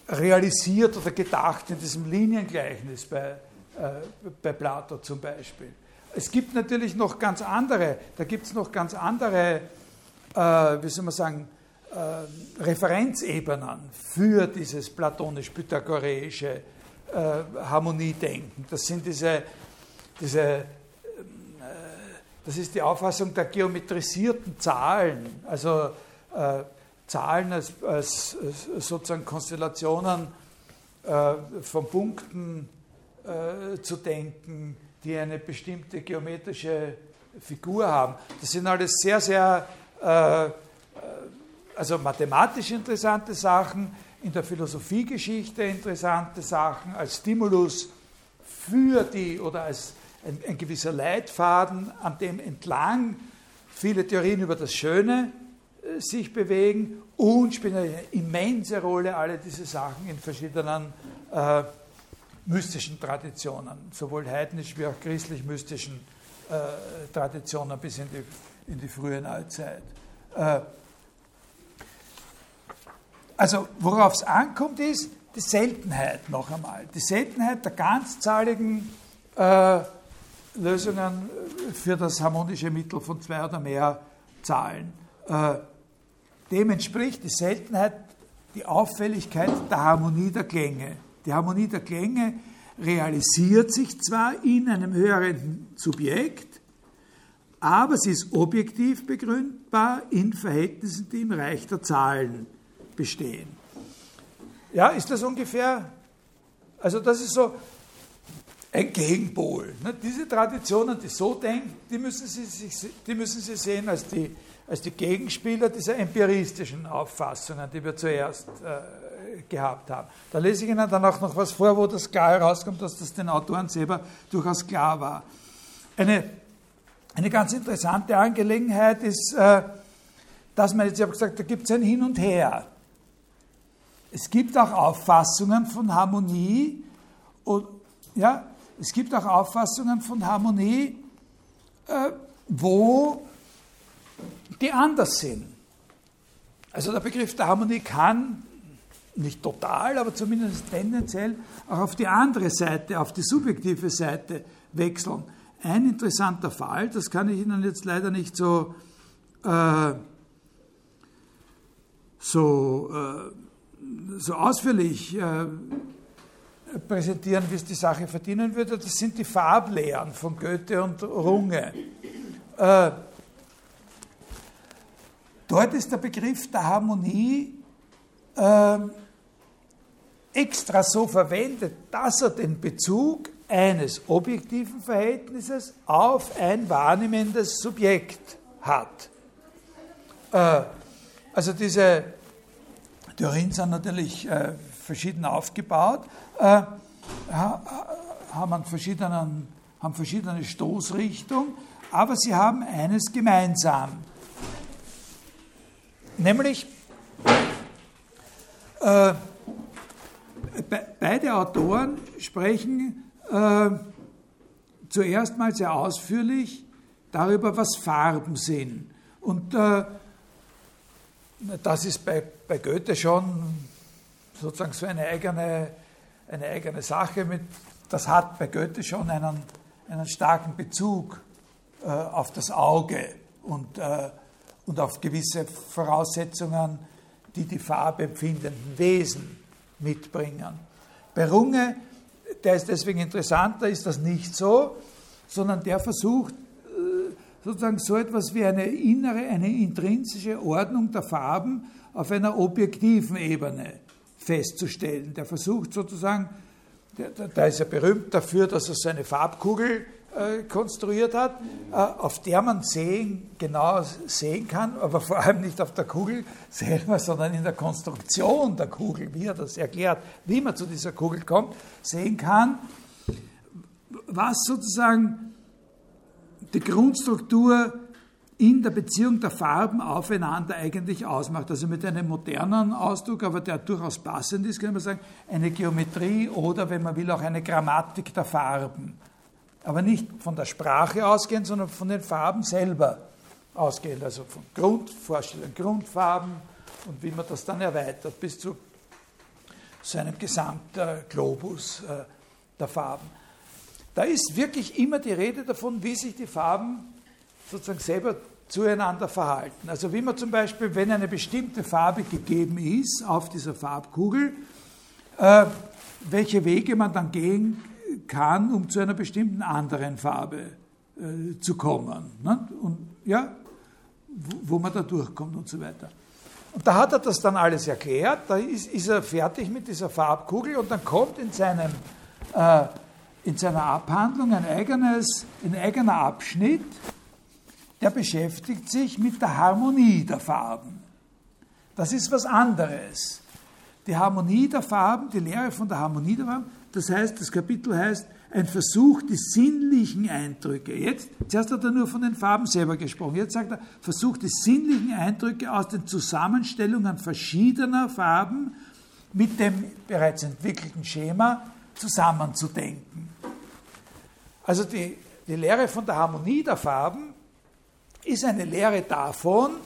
realisiert oder gedacht in diesem Liniengleichnis bei, äh, bei Plato zum Beispiel. Es gibt natürlich noch ganz andere, da gibt es noch ganz andere, äh, wie soll man sagen, Referenzebenen für dieses platonisch-pythagoreische äh, Harmoniedenken. Das sind diese, diese äh, das ist die Auffassung der geometrisierten Zahlen, also äh, Zahlen als, als, als, sozusagen Konstellationen äh, von Punkten äh, zu denken, die eine bestimmte geometrische Figur haben. Das sind alles sehr, sehr äh, also mathematisch interessante Sachen, in der Philosophiegeschichte interessante Sachen, als Stimulus für die oder als ein, ein gewisser Leitfaden, an dem entlang viele Theorien über das Schöne äh, sich bewegen und spielen eine immense Rolle alle diese Sachen in verschiedenen äh, mystischen Traditionen, sowohl heidnisch wie auch christlich-mystischen äh, Traditionen bis in die, in die frühe Neuzeit. Äh, also worauf es ankommt, ist die Seltenheit noch einmal. Die Seltenheit der ganzzahligen äh, Lösungen für das harmonische Mittel von zwei oder mehr Zahlen. Äh, dem entspricht die Seltenheit die Auffälligkeit der Harmonie der Klänge. Die Harmonie der Klänge realisiert sich zwar in einem höheren Subjekt, aber sie ist objektiv begründbar in Verhältnissen, die im Reich der Zahlen bestehen. Ja, ist das ungefähr, also das ist so ein Gegenpol. Ne? Diese Traditionen, die so denken, die müssen Sie, sich, die müssen Sie sehen als die, als die Gegenspieler dieser empiristischen Auffassungen, die wir zuerst äh, gehabt haben. Da lese ich Ihnen dann auch noch was vor, wo das klar herauskommt, dass das den Autoren selber durchaus klar war. Eine, eine ganz interessante Angelegenheit ist, äh, dass man jetzt, ich habe gesagt, da gibt es ein Hin und Her. Es gibt auch Auffassungen von Harmonie und ja, es gibt auch Auffassungen von Harmonie, äh, wo die anders sind. Also der Begriff der Harmonie kann nicht total, aber zumindest tendenziell auch auf die andere Seite, auf die subjektive Seite wechseln. Ein interessanter Fall, das kann ich Ihnen jetzt leider nicht so, äh, so äh, so ausführlich äh, präsentieren, wie es die Sache verdienen würde, das sind die Farblehren von Goethe und Runge. Äh, dort ist der Begriff der Harmonie äh, extra so verwendet, dass er den Bezug eines objektiven Verhältnisses auf ein wahrnehmendes Subjekt hat. Äh, also diese Theorien sind natürlich äh, verschieden aufgebaut, äh, haben, verschiedenen, haben verschiedene Stoßrichtungen, aber sie haben eines gemeinsam. Nämlich, äh, be beide Autoren sprechen äh, zuerst mal sehr ausführlich darüber, was Farben sind. Und äh, das ist bei, bei Goethe schon sozusagen so eine eigene, eine eigene Sache. Mit, das hat bei Goethe schon einen, einen starken Bezug äh, auf das Auge und, äh, und auf gewisse Voraussetzungen, die die farbempfindenden Wesen mitbringen. Bei Runge, der ist deswegen interessanter, ist das nicht so, sondern der versucht sozusagen so etwas wie eine innere, eine intrinsische Ordnung der Farben auf einer objektiven Ebene festzustellen. Der versucht sozusagen, der, ist ja berühmt dafür, dass er seine Farbkugel äh, konstruiert hat, äh, auf der man sehen, genau sehen kann, aber vor allem nicht auf der Kugel selber, sondern in der Konstruktion der Kugel, wie er das erklärt, wie man zu dieser Kugel kommt, sehen kann, was sozusagen die Grundstruktur in der Beziehung der Farben aufeinander eigentlich ausmacht. Also mit einem modernen Ausdruck, aber der durchaus passend ist, kann man sagen, eine Geometrie oder, wenn man will, auch eine Grammatik der Farben. Aber nicht von der Sprache ausgehend, sondern von den Farben selber ausgehend. Also von Grundvorstellungen, Grundfarben und wie man das dann erweitert bis zu so einem Gesamtglobus äh, der Farben. Da ist wirklich immer die Rede davon, wie sich die Farben sozusagen selber zueinander verhalten. Also wie man zum Beispiel, wenn eine bestimmte Farbe gegeben ist auf dieser Farbkugel, äh, welche Wege man dann gehen kann, um zu einer bestimmten anderen Farbe äh, zu kommen. Ne? Und ja, wo, wo, man da durchkommt und so weiter. Und da hat er das dann alles erklärt, da ist, ist er fertig mit dieser Farbkugel und dann kommt in, seinem, äh, in seiner Abhandlung ein, eigenes, ein eigener Abschnitt, der beschäftigt sich mit der Harmonie der Farben. Das ist was anderes. Die Harmonie der Farben, die Lehre von der Harmonie der Farben, das heißt, das Kapitel heißt, ein Versuch, die sinnlichen Eindrücke. Jetzt, zuerst hat er nur von den Farben selber gesprochen. Jetzt sagt er, Versuch, die sinnlichen Eindrücke aus den Zusammenstellungen verschiedener Farben mit dem bereits entwickelten Schema zusammenzudenken. Also die, die Lehre von der Harmonie der Farben ist eine Lehre davon,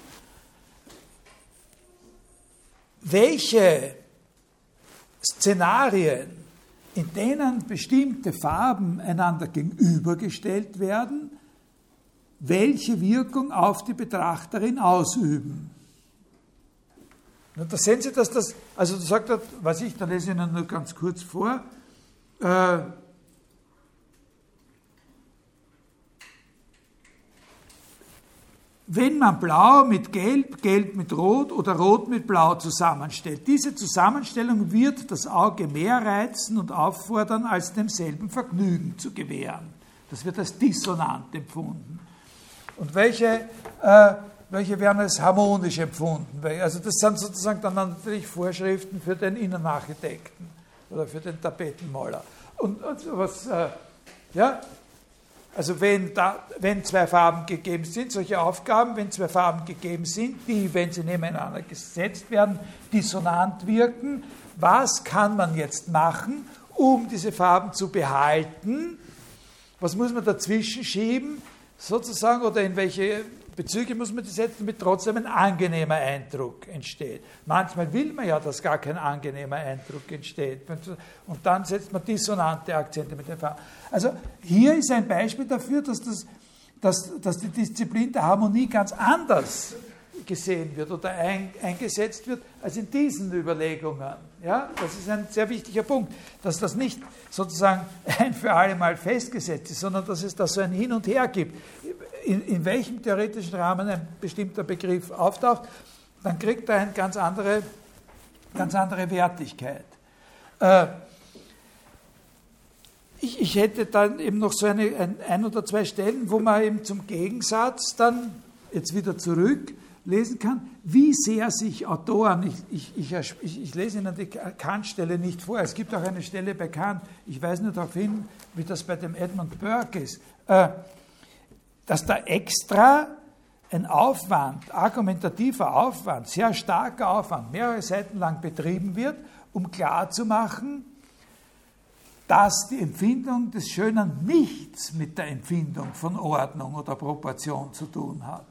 welche Szenarien, in denen bestimmte Farben einander gegenübergestellt werden, welche Wirkung auf die Betrachterin ausüben. Und da sehen Sie, dass das, also da sagt er, was ich, da lese ich Ihnen nur ganz kurz vor, äh, wenn man Blau mit Gelb, Gelb mit Rot oder Rot mit Blau zusammenstellt. Diese Zusammenstellung wird das Auge mehr reizen und auffordern, als demselben Vergnügen zu gewähren. Das wird als dissonant empfunden. Und welche, äh, welche werden als harmonisch empfunden? Also das sind sozusagen dann natürlich Vorschriften für den Innenarchitekten oder für den Tapetenmaler. Und, und was, äh, ja, also wenn, da, wenn zwei Farben gegeben sind, solche Aufgaben, wenn zwei Farben gegeben sind, die, wenn sie nebeneinander gesetzt werden, dissonant wirken, was kann man jetzt machen, um diese Farben zu behalten? Was muss man dazwischen schieben, sozusagen, oder in welche Bezüge muss man setzen, damit trotzdem ein angenehmer Eindruck entsteht. Manchmal will man ja, dass gar kein angenehmer Eindruck entsteht. Und dann setzt man dissonante Akzente mit den Farben. Also hier ist ein Beispiel dafür, dass, das, dass, dass die Disziplin der Harmonie ganz anders gesehen wird oder ein, eingesetzt wird als in diesen Überlegungen. Ja, das ist ein sehr wichtiger Punkt, dass das nicht sozusagen ein für alle Mal festgesetzt ist, sondern dass es da so ein Hin und Her gibt in, in welchem theoretischen Rahmen ein bestimmter Begriff auftaucht, dann kriegt er eine ganz andere, ganz andere Wertigkeit. Äh, ich, ich, hätte dann eben noch so eine, ein, ein oder zwei Stellen, wo man eben zum Gegensatz dann jetzt wieder zurück lesen kann, wie sehr sich Autoren, ich, ich, ich, ich lese Ihnen die Kant-Stelle nicht vor, es gibt auch eine Stelle bei Kant, ich weise nur darauf hin, wie das bei dem Edmund Burke ist, äh, dass da extra ein Aufwand, argumentativer Aufwand, sehr starker Aufwand, mehrere Seiten lang betrieben wird, um klarzumachen, dass die Empfindung des Schönen nichts mit der Empfindung von Ordnung oder Proportion zu tun hat.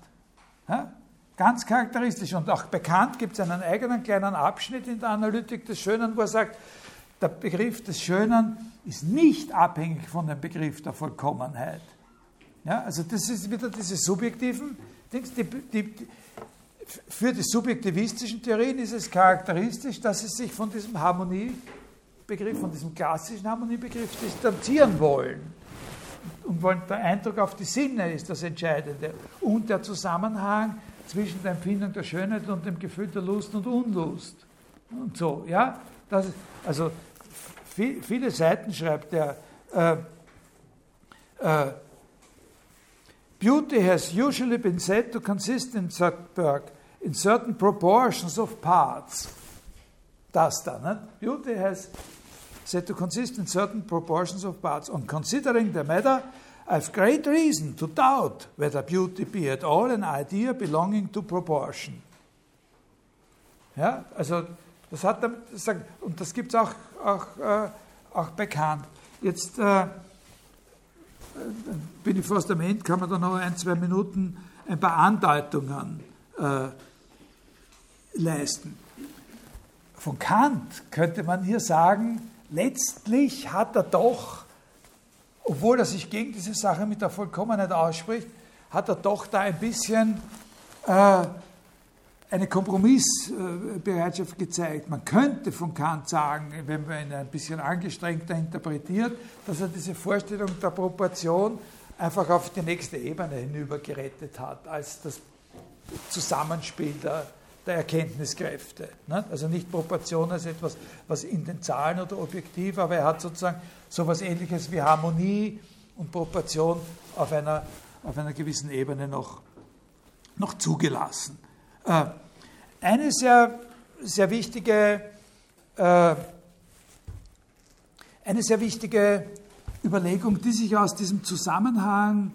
Ja? Ganz charakteristisch und auch bekannt gibt es einen eigenen kleinen Abschnitt in der Analytik des Schönen, wo er sagt, der Begriff des Schönen ist nicht abhängig von dem Begriff der Vollkommenheit. Ja, also das ist wieder diese subjektiven Dings. Die, die, für die subjektivistischen Theorien ist es charakteristisch, dass sie sich von diesem Harmoniebegriff, von diesem klassischen Harmoniebegriff distanzieren wollen. Und wollen, der Eindruck auf die Sinne ist das Entscheidende. Und der Zusammenhang zwischen der Empfindung der Schönheit und dem Gefühl der Lust und Unlust. Und so, ja. Das, also viel, viele Seiten schreibt er. Äh, äh, Beauty has usually been said to consist in, in certain proportions of parts. Das da? Beauty has said to consist in certain proportions of parts. On considering the matter, I've great reason to doubt whether beauty be at all an idea belonging to proportion. Ja, also das hat er und das gibt es auch, auch, äh, auch bekannt. Jetzt äh, bin ich fast am Ende, kann man da noch ein, zwei Minuten ein paar Andeutungen äh, leisten. von Kant könnte man hier sagen, letztlich hat er doch, obwohl er sich gegen diese Sache mit der Vollkommenheit ausspricht, hat er doch da ein bisschen äh, eine Kompromissbereitschaft gezeigt. Man könnte von Kant sagen, wenn man ihn ein bisschen angestrengter interpretiert, dass er diese Vorstellung der Proportion einfach auf die nächste Ebene hinüber gerettet hat, als das Zusammenspiel der, der Erkenntniskräfte. Ne? Also nicht Proportion als etwas, was in den Zahlen oder objektiv, aber er hat sozusagen so etwas Ähnliches wie Harmonie und Proportion auf einer, auf einer gewissen Ebene noch, noch zugelassen. Äh, eine sehr, sehr wichtige, äh, eine sehr wichtige Überlegung, die sich aus diesem Zusammenhang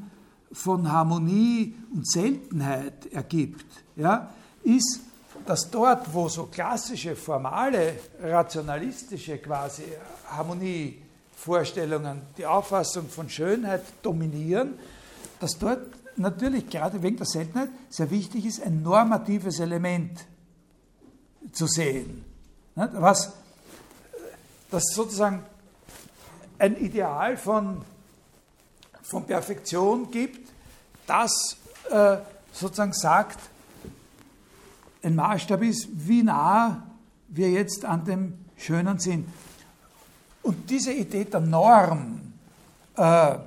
von Harmonie und Seltenheit ergibt, ja, ist, dass dort, wo so klassische, formale, rationalistische quasi Harmonievorstellungen, die Auffassung von Schönheit dominieren, dass dort natürlich gerade wegen der Seltenheit sehr wichtig ist, ein normatives Element zu sehen. Was das sozusagen ein Ideal von, von Perfektion gibt, das äh, sozusagen sagt, ein Maßstab ist, wie nah wir jetzt an dem Schönen sind. Und diese Idee der Norm, äh, äh,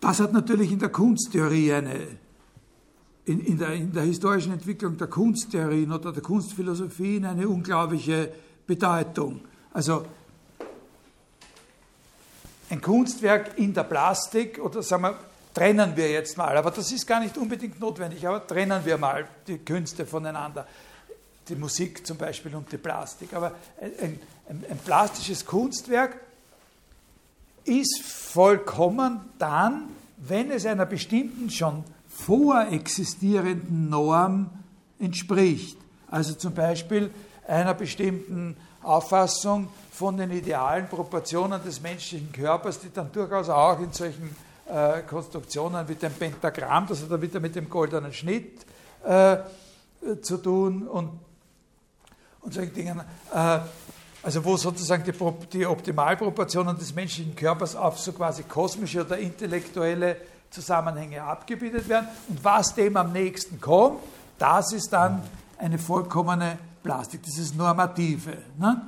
das hat natürlich in der Kunsttheorie eine, in, in, der, in der historischen Entwicklung der Kunsttheorien oder der Kunstphilosophien eine unglaubliche Bedeutung. Also ein Kunstwerk in der Plastik oder sagen wir, trennen wir jetzt mal, aber das ist gar nicht unbedingt notwendig, aber trennen wir mal die Künste voneinander, die Musik zum Beispiel und die Plastik. Aber ein, ein, ein plastisches Kunstwerk ist vollkommen dann, wenn es einer bestimmten schon vorexistierenden Norm entspricht. Also zum Beispiel einer bestimmten Auffassung von den idealen Proportionen des menschlichen Körpers, die dann durchaus auch in solchen äh, Konstruktionen wie dem Pentagramm, das hat er wieder mit dem goldenen Schnitt äh, zu tun und, und solchen Dingen, äh, also wo sozusagen die, die Optimalproportionen des menschlichen Körpers auf so quasi kosmische oder intellektuelle Zusammenhänge abgebildet werden. Und was dem am nächsten kommt, das ist dann eine vollkommene Plastik, dieses Normative. Ne?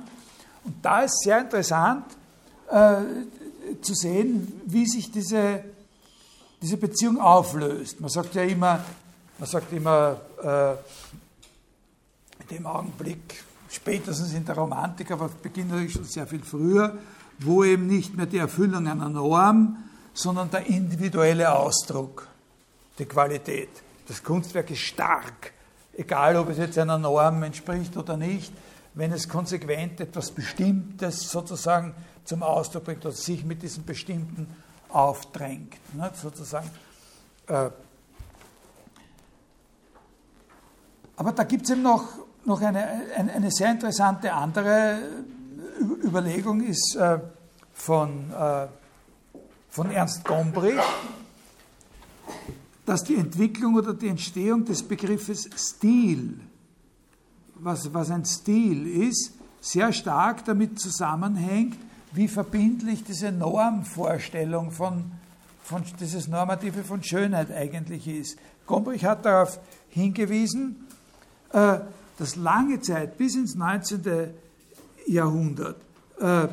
Und da ist sehr interessant äh, zu sehen, wie sich diese, diese Beziehung auflöst. Man sagt ja immer, man sagt immer, äh, in dem Augenblick, spätestens in der Romantik, aber beginnt natürlich schon sehr viel früher, wo eben nicht mehr die Erfüllung einer Norm, sondern der individuelle Ausdruck, die Qualität. Das Kunstwerk ist stark, egal ob es jetzt einer Norm entspricht oder nicht, wenn es konsequent etwas Bestimmtes sozusagen zum Ausdruck bringt oder sich mit diesem Bestimmten aufdrängt. Ne, sozusagen. Äh, aber da gibt es eben noch, noch eine, eine, sehr interessante andere Überlegung, ist äh, von äh, von Ernst Gombrich, dass die Entwicklung oder die Entstehung des Begriffes Stil, was, was ein Stil ist, sehr stark damit zusammenhängt, wie verbindlich diese Normvorstellung von, von dieses Normative von Schönheit eigentlich ist. Gombrich hat darauf hingewiesen, äh, dass lange Zeit bis ins 19. Jahrhundert äh,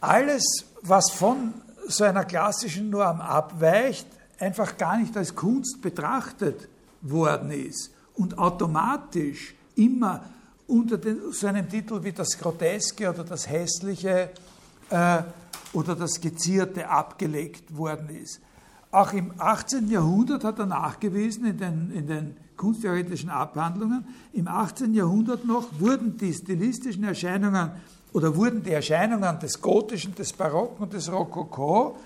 alles, was von so einer klassischen Norm abweicht, einfach gar nicht als Kunst betrachtet worden ist und automatisch immer unter den, so einem Titel wie das Groteske oder das Hässliche äh, oder das Gezierte abgelegt worden ist. Auch im 18. Jahrhundert hat er nachgewiesen in den, in den kunsttheoretischen Abhandlungen, im 18. Jahrhundert noch wurden die stilistischen Erscheinungen oder wurden die Erscheinungen des Gotischen, des Barocken und des Rokoko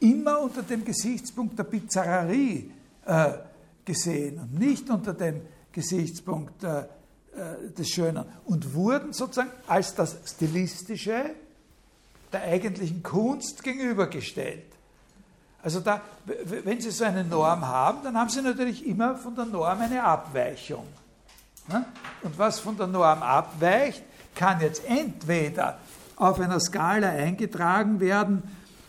immer unter dem Gesichtspunkt der Bizarrerie äh, gesehen und nicht unter dem Gesichtspunkt äh, äh, des Schönen und wurden sozusagen als das Stilistische der eigentlichen Kunst gegenübergestellt. Also da, wenn Sie so eine Norm haben, dann haben Sie natürlich immer von der Norm eine Abweichung. Ne? Und was von der Norm abweicht, kann jetzt entweder auf einer Skala eingetragen werden,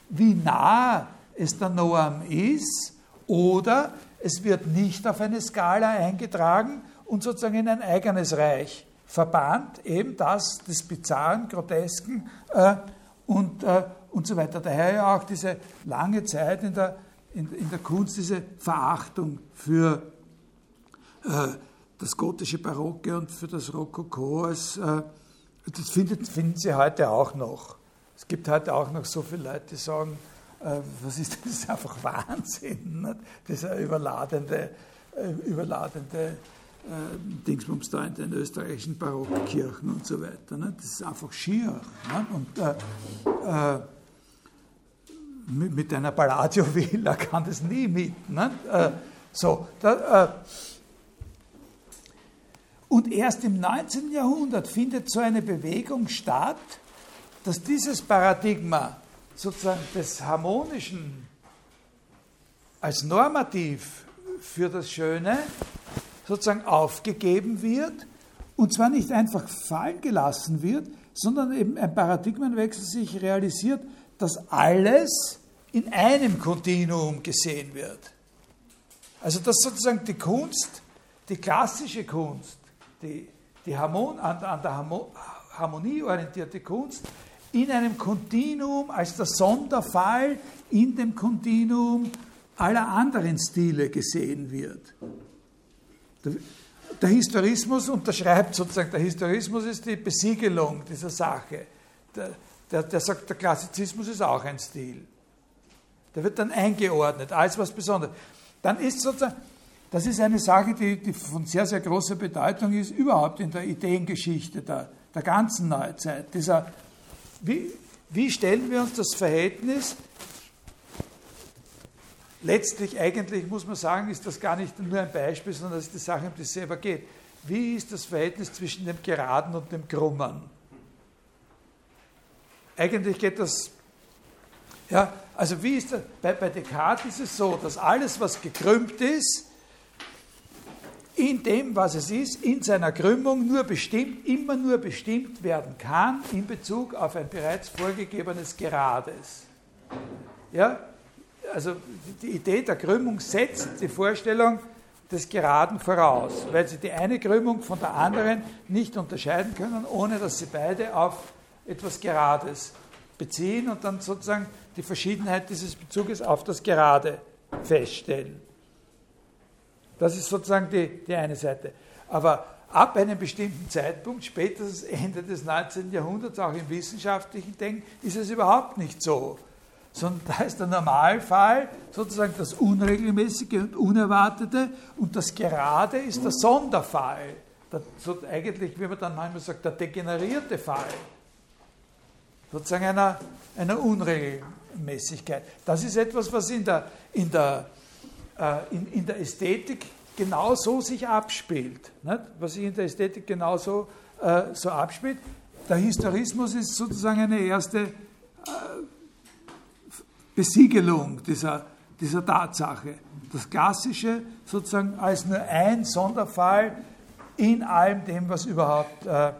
wie nah es der Norm ist, oder es wird nicht auf eine Skala eingetragen und sozusagen in ein eigenes Reich verbannt, eben das des Bizarren, Grotesken äh, und, äh, und so weiter. Daher ja auch diese lange Zeit in der, in, in der Kunst, diese Verachtung für äh, das gotische Barocke und für das Rokoko. Als, äh, das findet, finden Sie heute auch noch. Es gibt heute auch noch so viele Leute, die sagen, äh, was ist das? das ist einfach Wahnsinn, nicht? dieser überladende, äh, überladende äh, Dingsbums da in den österreichischen Barockkirchen und so weiter. Ne? Das ist einfach schier. Ne? Und äh, äh, mit, einer Palladio-Villa kann das nie mit. Ne? Äh, so, da, äh, und erst im 19. Jahrhundert findet so eine Bewegung statt, dass dieses Paradigma sozusagen des Harmonischen als normativ für das Schöne sozusagen aufgegeben wird und zwar nicht einfach fallen gelassen wird, sondern eben ein Paradigmenwechsel sich realisiert, dass alles in einem Kontinuum gesehen wird. Also dass sozusagen die Kunst, die klassische Kunst, die, die Harmon, an, an der Harmonie orientierte Kunst in einem Kontinuum als der Sonderfall in dem Kontinuum aller anderen Stile gesehen wird. Der Historismus unterschreibt sozusagen, der Historismus ist die Besiegelung dieser Sache. Der, der, der sagt, der Klassizismus ist auch ein Stil. Der wird dann eingeordnet, alles was Besonderes. Dann ist sozusagen, das ist eine Sache, die, die von sehr, sehr großer Bedeutung ist, überhaupt in der Ideengeschichte der, der ganzen Neuzeit. Dieser, wie, wie stellen wir uns das Verhältnis letztlich, eigentlich muss man sagen, ist das gar nicht nur ein Beispiel, sondern das ist die Sache, um die es selber geht. Wie ist das Verhältnis zwischen dem Geraden und dem Krummen? Eigentlich geht das, ja, also wie ist das, bei, bei Descartes ist es so, dass alles, was gekrümmt ist, in dem, was es ist, in seiner Krümmung nur bestimmt, immer nur bestimmt werden kann in Bezug auf ein bereits vorgegebenes Gerades. Ja, also die Idee der Krümmung setzt die Vorstellung des Geraden voraus, weil sie die eine Krümmung von der anderen nicht unterscheiden können, ohne dass sie beide auf etwas Gerades beziehen und dann sozusagen die Verschiedenheit dieses Bezuges auf das Gerade feststellen. Das ist sozusagen die, die eine Seite. Aber ab einem bestimmten Zeitpunkt, spätestens Ende des 19. Jahrhunderts, auch im wissenschaftlichen Denken, ist es überhaupt nicht so sondern da ist der Normalfall sozusagen das Unregelmäßige und Unerwartete und das Gerade ist der Sonderfall. Der, so eigentlich, wie man dann manchmal sagt, der degenerierte Fall. Sozusagen einer, einer Unregelmäßigkeit. Das ist etwas, was in der, in der, äh, in, in der Ästhetik genauso sich abspielt. Nicht? Was sich in der Ästhetik genauso äh, so abspielt. Der Historismus ist sozusagen eine erste äh, Besiegelung dieser, dieser Tatsache. Das Klassische sozusagen als nur ein Sonderfall in allem dem, was überhaupt, äh,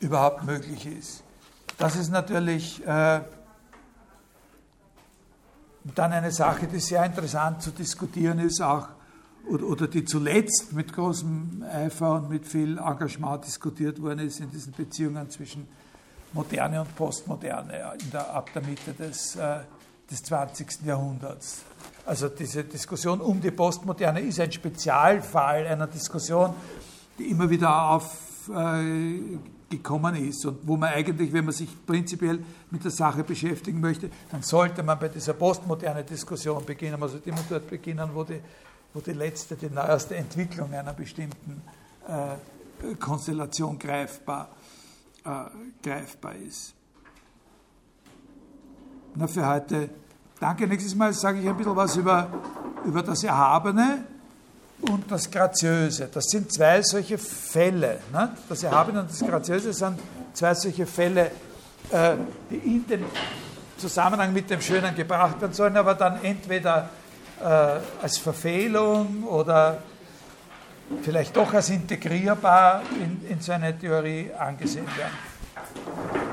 überhaupt möglich ist. Das ist natürlich äh, dann eine Sache, die sehr interessant zu diskutieren ist, auch oder, die zuletzt mit großem Eifer und mit viel Engagement diskutiert worden ist in diesen Beziehungen zwischen Moderne und Postmoderne der, ab der Mitte des, äh, des 20. Jahrhunderts. Also diese Diskussion um die Postmoderne ist ein Spezialfall einer Diskussion, die immer wieder aufgekommen äh, ist und wo man eigentlich, wenn man sich prinzipiell mit der Sache beschäftigen möchte, dann sollte man bei dieser postmoderne Diskussion beginnen. Man sollte immer dort beginnen, wo die, wo die letzte, die neueste Entwicklung einer bestimmten äh, Konstellation greifbar äh, greifbar ist. Na, für heute danke. Nächstes Mal sage ich ein bisschen was über, über das Erhabene und das Graziöse. Das sind zwei solche Fälle. Ne? Das Erhabene und das Graziöse sind zwei solche Fälle, äh, die in den Zusammenhang mit dem Schönen gebracht werden sollen, aber dann entweder äh, als Verfehlung oder vielleicht doch als integrierbar in, in so eine Theorie angesehen werden.